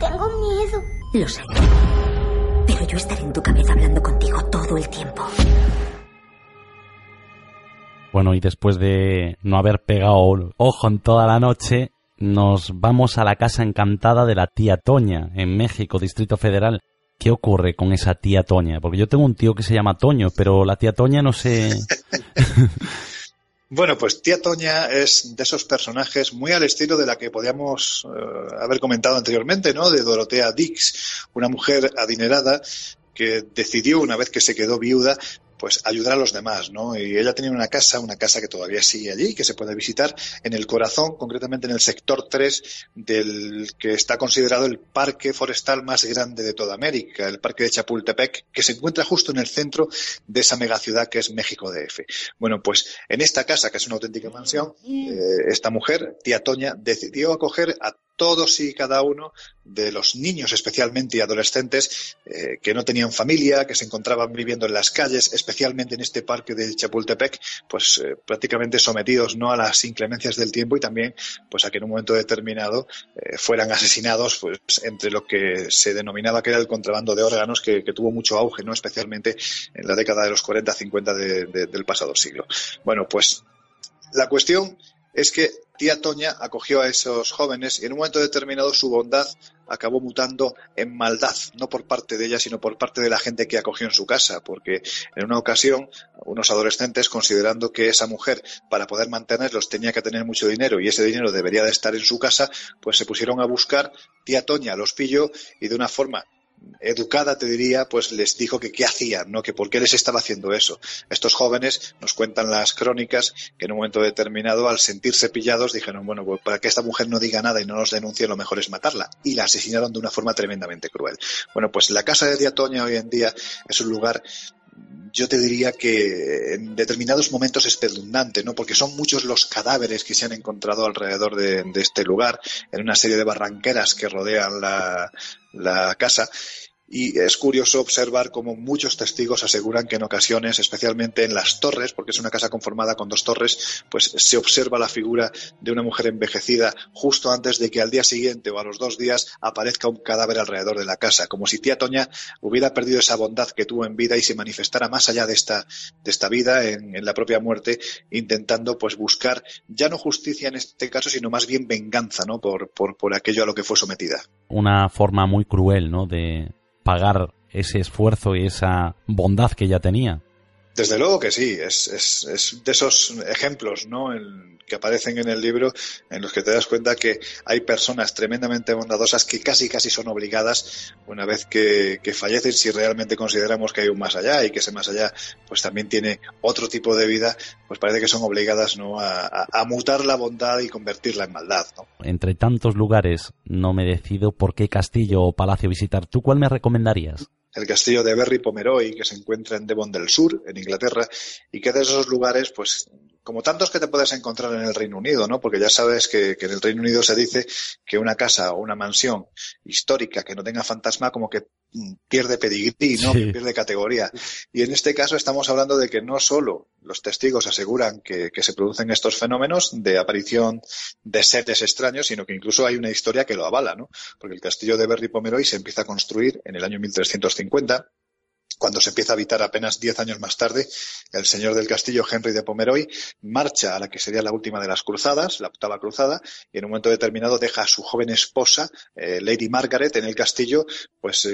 Tengo miedo. Lo sé. Pero yo estaré en tu cabeza hablando contigo todo el tiempo. Bueno, y después de no haber pegado ojo en toda la noche, nos vamos a la casa encantada de la tía Toña, en México, Distrito Federal. ¿Qué ocurre con esa tía Toña? Porque yo tengo un tío que se llama Toño, pero la tía Toña no sé. Bueno, pues tía Toña es de esos personajes muy al estilo de la que podíamos eh, haber comentado anteriormente, ¿no? De Dorotea Dix, una mujer adinerada que decidió, una vez que se quedó viuda, pues ayudar a los demás, ¿no? Y ella tenía una casa, una casa que todavía sigue allí, que se puede visitar en el corazón, concretamente en el sector 3 del que está considerado el parque forestal más grande de toda América, el parque de Chapultepec, que se encuentra justo en el centro de esa megaciudad que es México DF. Bueno, pues en esta casa, que es una auténtica mansión, eh, esta mujer, tía Toña, decidió acoger a todos y cada uno de los niños, especialmente y adolescentes, eh, que no tenían familia, que se encontraban viviendo en las calles, especialmente en este parque de Chapultepec, pues eh, prácticamente sometidos no a las inclemencias del tiempo y también pues a que en un momento determinado eh, fueran asesinados pues entre lo que se denominaba que era el contrabando de órganos que, tuvo mucho auge, no especialmente en la década de los 40-50 del pasado siglo. Bueno, pues la cuestión es que tía Toña acogió a esos jóvenes y en un momento determinado su bondad acabó mutando en maldad, no por parte de ella, sino por parte de la gente que acogió en su casa, porque en una ocasión unos adolescentes, considerando que esa mujer, para poder mantenerlos, tenía que tener mucho dinero y ese dinero debería de estar en su casa, pues se pusieron a buscar, tía Toña los pilló y de una forma educada, te diría, pues les dijo que qué hacían, ¿no? Que por qué les estaba haciendo eso. Estos jóvenes nos cuentan las crónicas que en un momento determinado, al sentirse pillados, dijeron, bueno, pues para que esta mujer no diga nada y no nos denuncie, lo mejor es matarla. Y la asesinaron de una forma tremendamente cruel. Bueno, pues la casa de Diatoña hoy en día es un lugar yo te diría que en determinados momentos espeluznante, ¿no? Porque son muchos los cadáveres que se han encontrado alrededor de, este lugar, en una serie de barranqueras que rodean la, la casa y es curioso observar cómo muchos testigos aseguran que en ocasiones, especialmente en las torres, porque es una casa conformada con dos torres, pues se observa la figura de una mujer envejecida justo antes de que al día siguiente o a los dos días aparezca un cadáver alrededor de la casa, como si tía Toña hubiera perdido esa bondad que tuvo en vida y se manifestara más allá de esta, de esta vida, en, la propia muerte, intentando pues buscar ya no justicia en este caso, sino más bien venganza, ¿no? Por, por, por aquello a lo que fue sometida. Una forma muy cruel, ¿no? De, pagar ese esfuerzo y esa bondad que ella tenía. Desde luego que sí, es, es, es de esos ejemplos ¿no? que aparecen en el libro en los que te das cuenta que hay personas tremendamente bondadosas que casi casi son obligadas una vez que, fallecen si realmente consideramos que hay un más allá y que ese más allá pues también tiene otro tipo de vida, pues parece que son obligadas ¿no? a, a mutar la bondad y convertirla en maldad. Entre tantos lugares no me decido por qué castillo o palacio visitar. ¿Tú cuál me recomendarías? El castillo de Berry Pomeroy, que se encuentra en Devon del Sur, en Inglaterra, y que de esos lugares, pues como tantos que te puedes encontrar en el Reino Unido, ¿no? Porque ya sabes que, en el Reino Unido se dice que una casa o una mansión histórica que no tenga fantasma como que pierde pedigrí, ¿no? Pierde categoría. Y en este caso estamos hablando de que no solo los testigos aseguran que, que, se producen estos fenómenos de aparición de seres extraños, sino que incluso hay una historia que lo avala, ¿no? Porque el castillo de Berry Pomeroy se empieza a construir en el año 1350 cuando se empieza a habitar apenas diez años más tarde, el señor del castillo, Henry de Pomeroy, marcha a la que sería la última de las cruzadas, la octava cruzada, y en un momento determinado deja a su joven esposa, eh, Lady Margaret, en el castillo, pues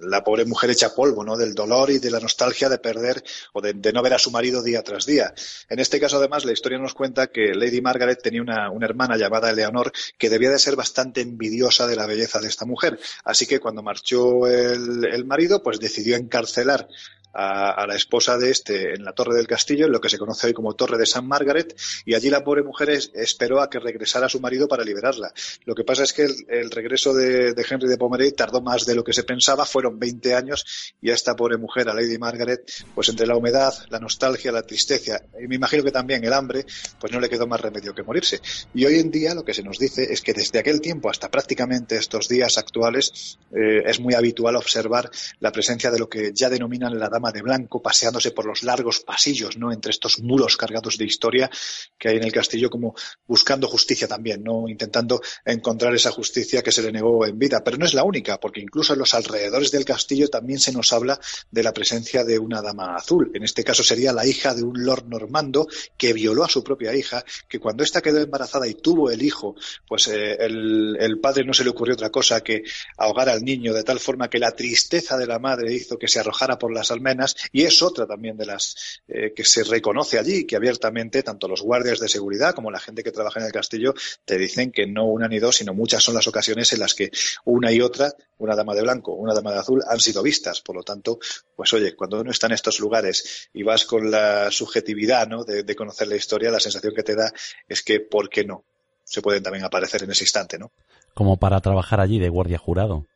la pobre mujer hecha polvo, ¿no? Del dolor y de la nostalgia de perder o de, no ver a su marido día tras día. En este caso, además, la historia nos cuenta que Lady Margaret tenía una, hermana llamada Eleanor que debía de ser bastante envidiosa de la belleza de esta mujer. Así que cuando marchó el, el marido, pues decidió encarcelar encarcelar a, la esposa de este en la torre del castillo, en lo que se conoce hoy como Torre de San Margaret, y allí la pobre mujer esperó a que regresara su marido para liberarla. Lo que pasa es que el, regreso de, Henry de Pomeroy tardó más de lo que se pensaba, fueron 20 años, y a esta pobre mujer, a Lady Margaret, pues entre la humedad, la nostalgia, la tristeza, y me imagino que también el hambre, pues no le quedó más remedio que morirse. Y hoy en día lo que se nos dice es que desde aquel tiempo hasta prácticamente estos días actuales eh, es muy habitual observar la presencia de lo que ya denominan la dama de blanco paseándose por los largos pasillos, ¿no? Entre estos muros cargados de historia que hay en el castillo, como buscando justicia también, ¿no? Intentando encontrar esa justicia que se le negó en vida. Pero no es la única, porque incluso en los alrededores del castillo también se nos habla de la presencia de una dama azul. En este caso sería la hija de un lord normando que violó a su propia hija, que cuando ésta quedó embarazada y tuvo el hijo, pues eh, el, el padre no se le ocurrió otra cosa que ahogar al niño de tal forma que la tristeza de la madre hizo que se arrojara por las almenas y es otra también de las eh, que se reconoce allí, que abiertamente tanto los guardias de seguridad como la gente que trabaja en el castillo te dicen que no una ni dos, sino muchas son las ocasiones en las que una y otra, una dama de blanco, una dama de azul, han sido vistas. Por lo tanto, pues oye, cuando uno está en estos lugares y vas con la subjetividad ¿no? de, de conocer la historia, la sensación que te da es que, ¿por qué no? Se pueden también aparecer en ese instante, ¿no? Como para trabajar allí de guardia jurado.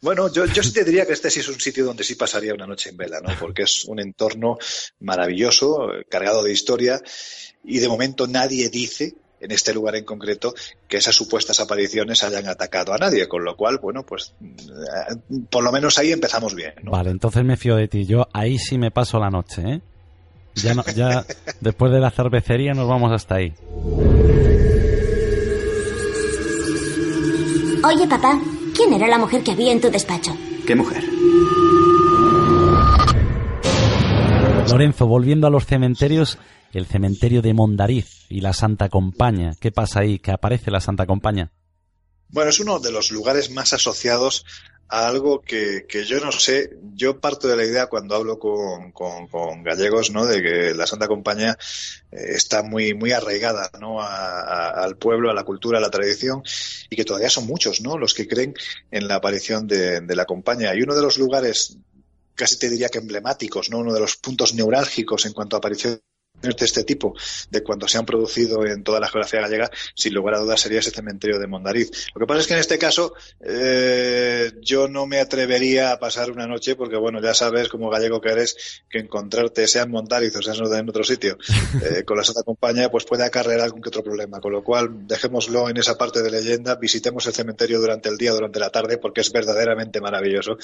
Bueno, yo, yo sí te diría que este sí es un sitio donde sí pasaría una noche en vela, ¿no? Porque es un entorno maravilloso, cargado de historia, y de momento nadie dice, en este lugar en concreto, que esas supuestas apariciones hayan atacado a nadie, con lo cual, bueno, pues eh, por lo menos ahí empezamos bien. ¿no? Vale, entonces me fío de ti. Yo ahí sí me paso la noche, ¿eh? Ya, no, ya después de la cervecería nos vamos hasta ahí. Oye, papá, ¿quién era la mujer que había en tu despacho? ¿Qué mujer? Lorenzo, volviendo a los cementerios, el cementerio de Mondariz y la Santa Compaña. ¿Qué pasa ahí? ¿Qué aparece la Santa Compaña? Bueno, es uno de los lugares más asociados a algo que, que, yo no sé, yo parto de la idea cuando hablo con, con, con gallegos, ¿no? De que la Santa Compañía eh, está muy, muy arraigada, ¿no? A, al pueblo, a la cultura, a la tradición, y que todavía son muchos, ¿no? Los que creen en la aparición de, de la Compañía. Y uno de los lugares, casi te diría que emblemáticos, ¿no? Uno de los puntos neurálgicos en cuanto a aparición de este tipo, de cuando se han producido en toda la geografía gallega, sin lugar a dudas sería ese cementerio de Mondariz. Lo que pasa es que en este caso eh, yo no me atrevería a pasar una noche porque, bueno, ya sabes como gallego que eres, que encontrarte, sea en Mondariz o sea en otro sitio, eh, con la Santa Compañía, pues puede acarrear algún que otro problema. Con lo cual, dejémoslo en esa parte de leyenda, visitemos el cementerio durante el día, durante la tarde, porque es verdaderamente maravilloso,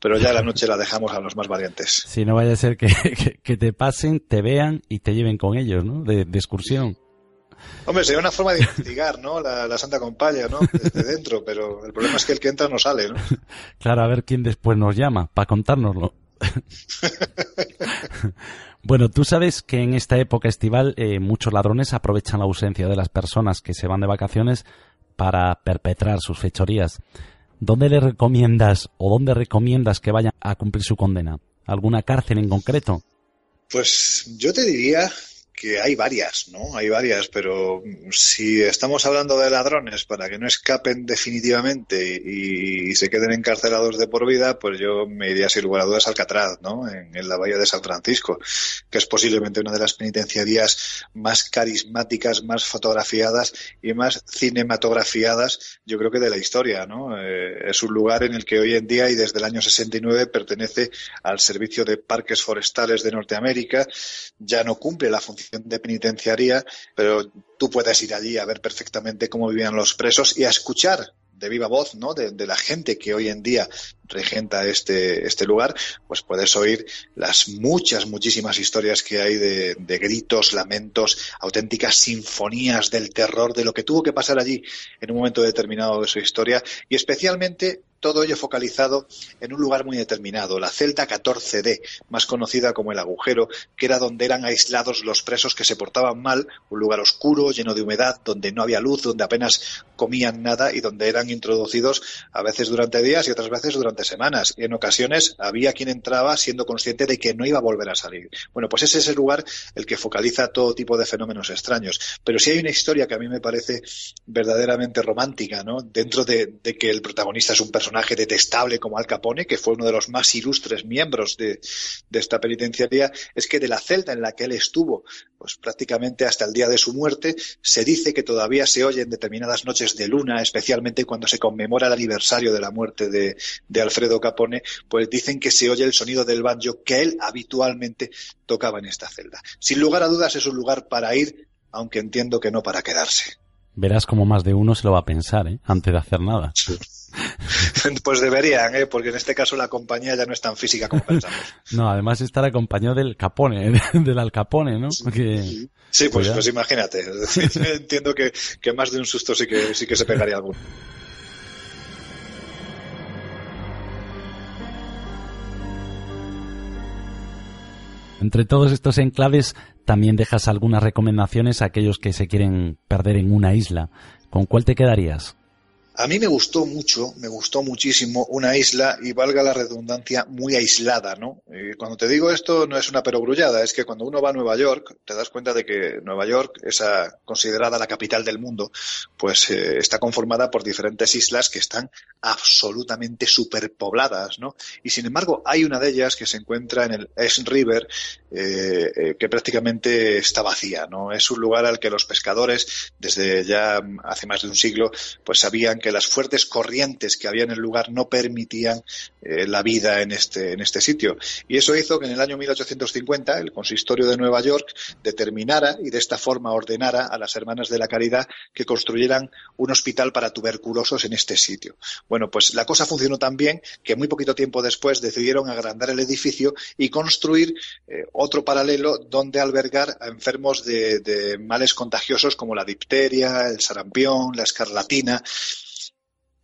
pero ya la noche la dejamos a los más valientes. Si no vaya a ser que, que, que te pasen, te vean y te lleven con ellos, ¿no? De, de, excursión. Hombre, sería una forma de investigar, ¿no? La, la, Santa Compañía, ¿no? Desde dentro, pero el problema es que el que entra no sale, ¿no? Claro, a ver quién después nos llama para contárnoslo. bueno, tú sabes que en esta época estival eh, muchos ladrones aprovechan la ausencia de las personas que se van de vacaciones para perpetrar sus fechorías. ¿Dónde le recomiendas o dónde recomiendas que vayan a cumplir su condena? ¿Alguna cárcel en concreto? Pues yo te diría que hay varias, ¿no? Hay varias, pero si estamos hablando de ladrones para que no escapen definitivamente y, se queden encarcelados de por vida, pues yo me iría sin lugar a dudas a Alcatraz, ¿no? En, en, la bahía de San Francisco, que es posiblemente una de las penitenciarías más carismáticas, más fotografiadas y más cinematografiadas, yo creo que de la historia, ¿no? Eh, es un lugar en el que hoy en día y desde el año 69 pertenece al Servicio de Parques Forestales de Norteamérica, ya no cumple la función de penitenciaría, pero tú puedes ir allí a ver perfectamente cómo vivían los presos y a escuchar de viva voz, ¿no? De, la gente que hoy en día regenta este, este lugar, pues puedes oír las muchas, muchísimas historias que hay de, gritos, lamentos, auténticas sinfonías del terror, de lo que tuvo que pasar allí en un momento determinado de su historia y especialmente todo ello focalizado en un lugar muy determinado, la celda 14D, más conocida como el agujero, que era donde eran aislados los presos que se portaban mal, un lugar oscuro, lleno de humedad, donde no había luz, donde apenas comían nada y donde eran introducidos a veces durante días y otras veces durante semanas. Y en ocasiones había quien entraba siendo consciente de que no iba a volver a salir. Bueno, pues ese es el lugar el que focaliza todo tipo de fenómenos extraños. Pero sí hay una historia que a mí me parece verdaderamente romántica, ¿no? Dentro de, que el protagonista es un personaje personaje detestable como Al Capone, que fue uno de los más ilustres miembros de, de, esta penitenciaría, es que de la celda en la que él estuvo, pues prácticamente hasta el día de su muerte, se dice que todavía se oye en determinadas noches de luna, especialmente cuando se conmemora el aniversario de la muerte de, de Alfredo Capone, pues dicen que se oye el sonido del banjo que él habitualmente tocaba en esta celda. Sin lugar a dudas es un lugar para ir, aunque entiendo que no para quedarse. Verás como más de uno se lo va a pensar, ¿eh? Antes de hacer nada. Pues deberían, ¿eh? porque en este caso la compañía ya no es tan física como pensamos. No, además estar acompañado del Capone, del Al Capone, ¿no? Sí, pues, pues imagínate. Entiendo que, que, más de un susto sí que, sí que se pegaría alguno. Entre todos estos enclaves también dejas algunas recomendaciones a aquellos que se quieren perder en una isla. ¿Con cuál te quedarías? A mí me gustó mucho, me gustó muchísimo una isla y valga la redundancia muy aislada, ¿no? Y cuando te digo esto no es una perogrullada, es que cuando uno va a Nueva York te das cuenta de que Nueva York, esa considerada la capital del mundo, pues eh, está conformada por diferentes islas que están absolutamente superpobladas, ¿no? Y sin embargo hay una de ellas que se encuentra en el East River eh, eh, que prácticamente está vacía, ¿no? Es un lugar al que los pescadores desde ya hace más de un siglo pues sabían que las fuertes corrientes que había en el lugar no permitían eh, la vida en este, en este sitio. Y eso hizo que en el año 1850 el consistorio de Nueva York determinara y de esta forma ordenara a las Hermanas de la Caridad que construyeran un hospital para tuberculosos en este sitio. Bueno, pues la cosa funcionó tan bien que muy poquito tiempo después decidieron agrandar el edificio y construir eh, otro paralelo donde albergar a enfermos de, de males contagiosos como la dipteria, el sarampión, la escarlatina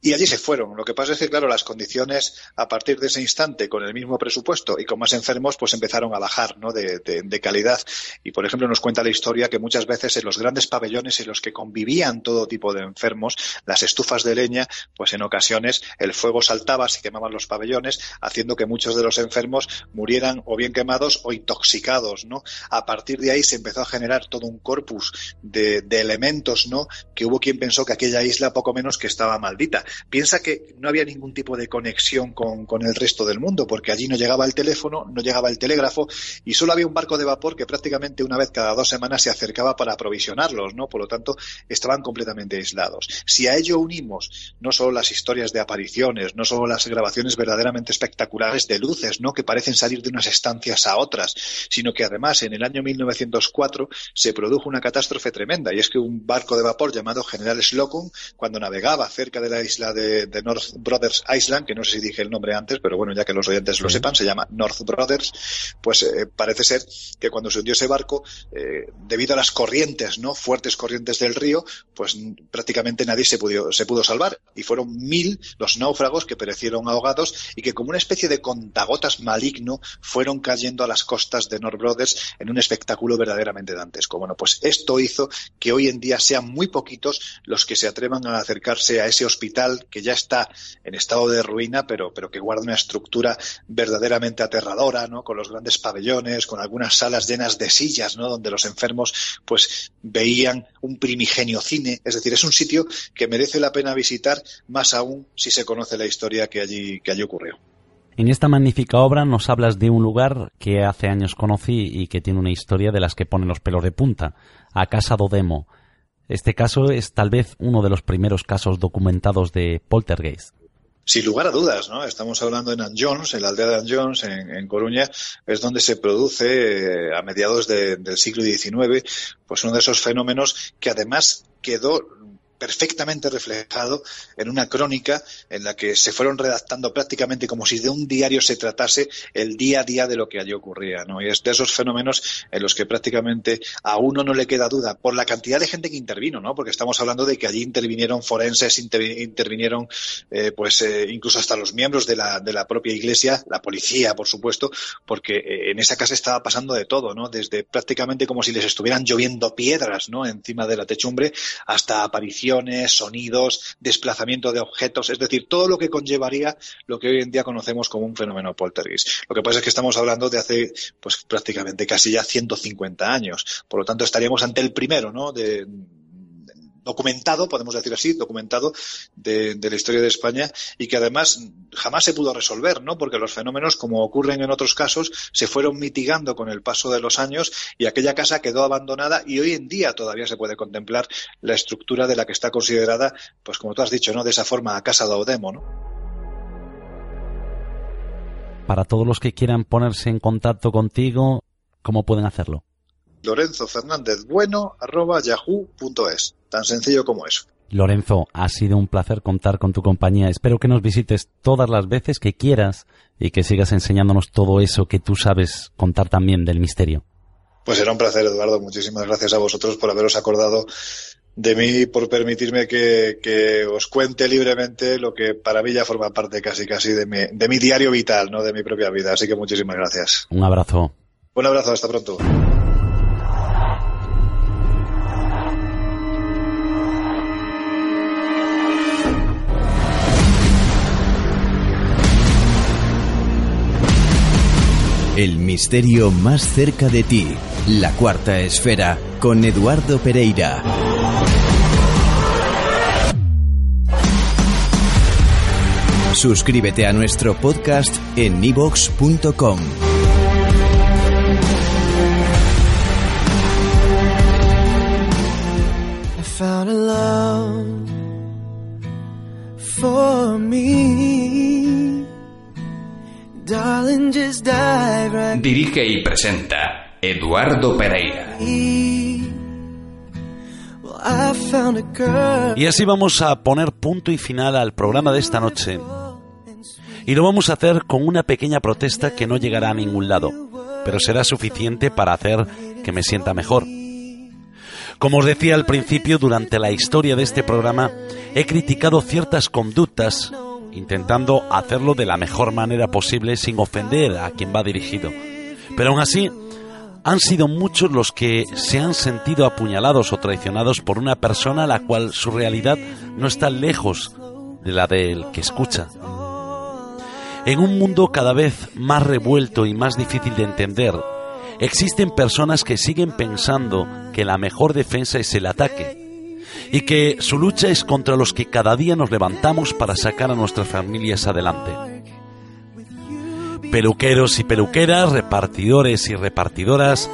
y allí se fueron. Lo que pasa es que, claro, las condiciones a partir de ese instante, con el mismo presupuesto y con más enfermos, pues empezaron a bajar ¿no? de, calidad. Y, por ejemplo, nos cuenta la historia que muchas veces en los grandes pabellones en los que convivían todo tipo de enfermos, las estufas de leña, pues en ocasiones el fuego saltaba, se quemaban los pabellones, haciendo que muchos de los enfermos murieran o bien quemados o intoxicados. ¿no? A partir de ahí se empezó a generar todo un corpus de, de elementos ¿no? que hubo quien pensó que aquella isla poco menos que estaba maldita Piensa que no había ningún tipo de conexión con, el resto del mundo, porque allí no llegaba el teléfono, no llegaba el telégrafo y solo había un barco de vapor que prácticamente una vez cada dos semanas se acercaba para aprovisionarlos, ¿no? Por lo tanto, estaban completamente aislados. Si a ello unimos no solo las historias de apariciones, no solo las grabaciones verdaderamente espectaculares de luces, ¿no? Que parecen salir de unas estancias a otras, sino que además en el año 1904 se produjo una catástrofe tremenda y es que un barco de vapor llamado General Slocum, cuando navegaba cerca de la isla de, North Brothers Island, que no sé si dije el nombre antes, pero bueno, ya que los oyentes lo sepan, se llama North Brothers, pues eh, parece ser que cuando se hundió ese barco, eh, debido a las corrientes, ¿no? Fuertes corrientes del río, pues prácticamente nadie se pudo, se pudo salvar. Y fueron mil los náufragos que perecieron ahogados y que como una especie de contagotas maligno fueron cayendo a las costas de North Brothers en un espectáculo verdaderamente dantesco. Bueno, pues esto hizo que hoy en día sean muy poquitos los que se atrevan a acercarse a ese hospital que ya está en estado de ruina, pero, pero que guarda una estructura verdaderamente aterradora, ¿no? Con los grandes pabellones, con algunas salas llenas de sillas, ¿no? Donde los enfermos, pues, veían un primigenio cine. Es decir, es un sitio que merece la pena visitar, más aún si se conoce la historia que allí, que allí ocurrió. En esta magnífica obra nos hablas de un lugar que hace años conocí y que tiene una historia de las que pone los pelos de punta, a Casa do Demo. Este caso es tal vez uno de los primeros casos documentados de poltergeist. Sin lugar a dudas, ¿no? Estamos hablando en Jones, en la aldea de Jones, en, Coruña, es donde se produce eh, a mediados del siglo XIX, pues uno de esos fenómenos que además quedó perfectamente reflejado en una crónica en la que se fueron redactando prácticamente como si de un diario se tratase el día a día de lo que allí ocurría, ¿no? Y es de esos fenómenos en los que prácticamente a uno no le queda duda por la cantidad de gente que intervino, ¿no? Porque estamos hablando de que allí intervinieron forenses, intervinieron eh, pues eh, incluso hasta los miembros de la, de la propia iglesia, la policía, por supuesto, porque eh, en esa casa estaba pasando de todo, ¿no? Desde prácticamente como si les estuvieran lloviendo piedras, ¿no? Encima de la techumbre hasta sonidos, desplazamiento de objetos, es decir, todo lo que conllevaría lo que hoy en día conocemos como un fenómeno poltergeist. Lo que pasa es que estamos hablando de hace, pues prácticamente casi ya 150 años. Por lo tanto, estaríamos ante el primero, ¿no? De, documentado, podemos decir así, documentado de, la historia de España y que además jamás se pudo resolver, ¿no? Porque los fenómenos, como ocurren en otros casos, se fueron mitigando con el paso de los años y aquella casa quedó abandonada y hoy en día todavía se puede contemplar la estructura de la que está considerada, pues como tú has dicho, ¿no? De esa forma, a casa de Odemo, ¿no? Para todos los que quieran ponerse en contacto contigo, ¿cómo pueden hacerlo? Lorenzo Fernández Bueno arroba yahoo.es. Tan sencillo como eso. Lorenzo, ha sido un placer contar con tu compañía. Espero que nos visites todas las veces que quieras y que sigas enseñándonos todo eso que tú sabes contar también del misterio. Pues será un placer, Eduardo. Muchísimas gracias a vosotros por haberos acordado de mí y por permitirme que, os cuente libremente lo que para mí ya forma parte casi casi de mi, de mi diario vital, no de mi propia vida. Así que muchísimas gracias. Un abrazo. Un abrazo, hasta pronto. El misterio más cerca de ti. La cuarta esfera con Eduardo Pereira. Suscríbete a nuestro podcast en nivox.com. Dirige y presenta Eduardo Pereira. Y así vamos a poner punto y final al programa de esta noche. Y lo vamos a hacer con una pequeña protesta que no llegará a ningún lado, pero será suficiente para hacer que me sienta mejor. Como os decía al principio, durante la historia de este programa he criticado ciertas conductas intentando hacerlo de la mejor manera posible sin ofender a quien va dirigido. Pero aún así, han sido muchos los que se han sentido apuñalados o traicionados por una persona a la cual su realidad no está lejos de la del que escucha. En un mundo cada vez más revuelto y más difícil de entender, existen personas que siguen pensando que la mejor defensa es el ataque y que su lucha es contra los que cada día nos levantamos para sacar a nuestras familias adelante. Peluqueros y peluqueras, repartidores y repartidoras,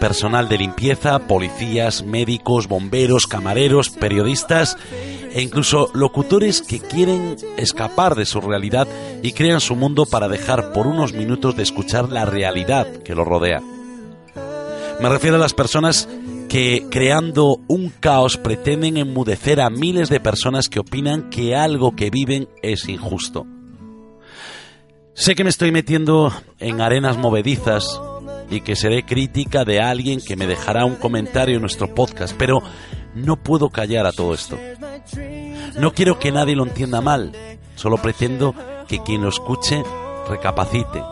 personal de limpieza, policías, médicos, bomberos, camareros, periodistas e incluso locutores que quieren escapar de su realidad y crean su mundo para dejar por unos minutos de escuchar la realidad que los rodea. Me refiero a las personas que creando un caos pretenden enmudecer a miles de personas que opinan que algo que viven es injusto. Sé que me estoy metiendo en arenas movedizas y que seré crítica de alguien que me dejará un comentario en nuestro podcast, pero no puedo callar a todo esto. No quiero que nadie lo entienda mal, solo pretendo que quien lo escuche recapacite.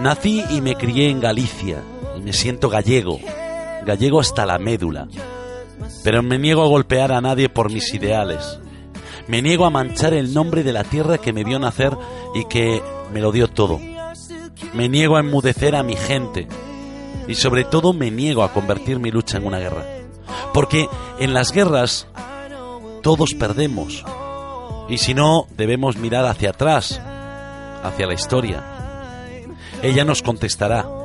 Nací y me crié en Galicia y me siento gallego, gallego hasta la médula. Pero me niego a golpear a nadie por mis ideales. Me niego a manchar el nombre de la tierra que me vio nacer y que me lo dio todo. Me niego a enmudecer a mi gente. Y sobre todo me niego a convertir mi lucha en una guerra. Porque en las guerras todos perdemos. Y si no, debemos mirar hacia atrás, hacia la historia. Ella nos contestará.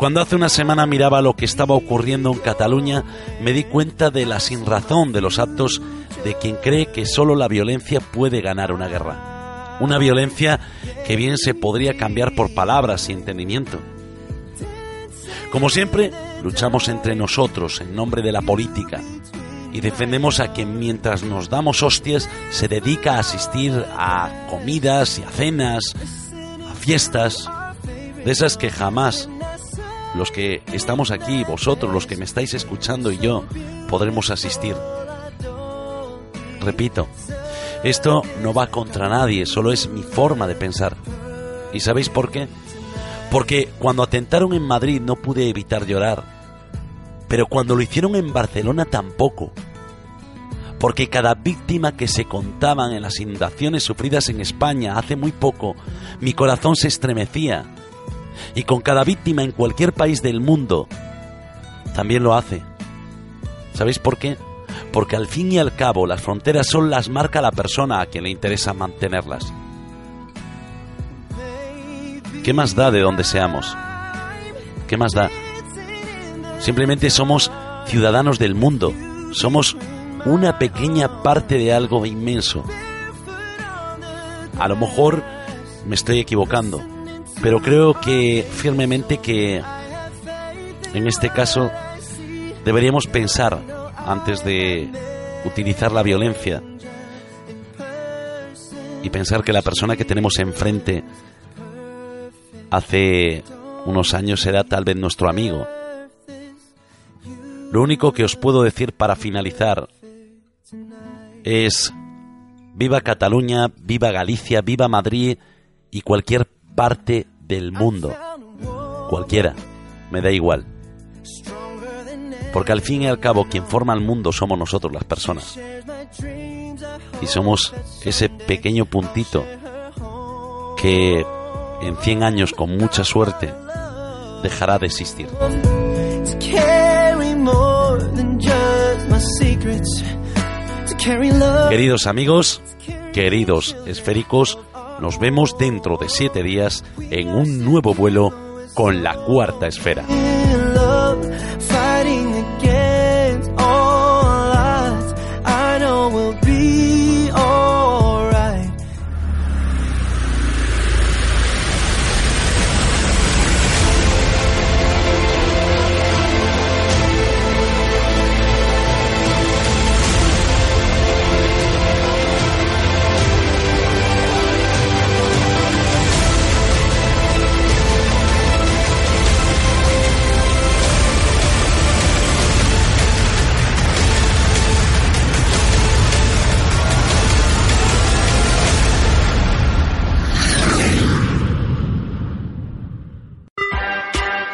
Cuando hace una semana miraba lo que estaba ocurriendo en Cataluña, me di cuenta de la sinrazón de los actos de quien cree que solo la violencia puede ganar una guerra. Una violencia que bien se podría cambiar por palabras y entendimiento. Como siempre, luchamos entre nosotros en nombre de la política y defendemos a quien mientras nos damos hostias se dedica a asistir a comidas y a cenas, a fiestas, de esas que jamás los que estamos aquí, vosotros, los que me estáis escuchando y yo, podremos asistir. Repito, esto no va contra nadie, solo es mi forma de pensar. ¿Y sabéis por qué? Porque cuando atentaron en Madrid no pude evitar llorar, pero cuando lo hicieron en Barcelona tampoco. Porque cada víctima que se contaban en las inundaciones sufridas en España hace muy poco, mi corazón se estremecía y con cada víctima en cualquier país del mundo también lo hace. ¿Sabéis por qué? Porque al fin y al cabo las fronteras son las marca la persona a quien le interesa mantenerlas. ¿Qué más da de donde seamos? ¿Qué más da? Simplemente somos ciudadanos del mundo. Somos una pequeña parte de algo inmenso. A lo mejor me estoy equivocando, pero creo que firmemente que en este caso deberíamos pensar antes de utilizar la violencia y pensar que la persona que tenemos enfrente hace unos años era tal vez nuestro amigo. Lo único que os puedo decir para finalizar es viva Cataluña, viva Galicia, viva Madrid y cualquier parte del mundo. Cualquiera, me da igual. Porque al fin y al cabo quien forma el mundo somos nosotros las personas. Y somos ese pequeño puntito que en 100 años con mucha suerte, dejará de existir. Queridos amigos, queridos esféricos, nos vemos dentro de siete días en un nuevo vuelo con la cuarta esfera.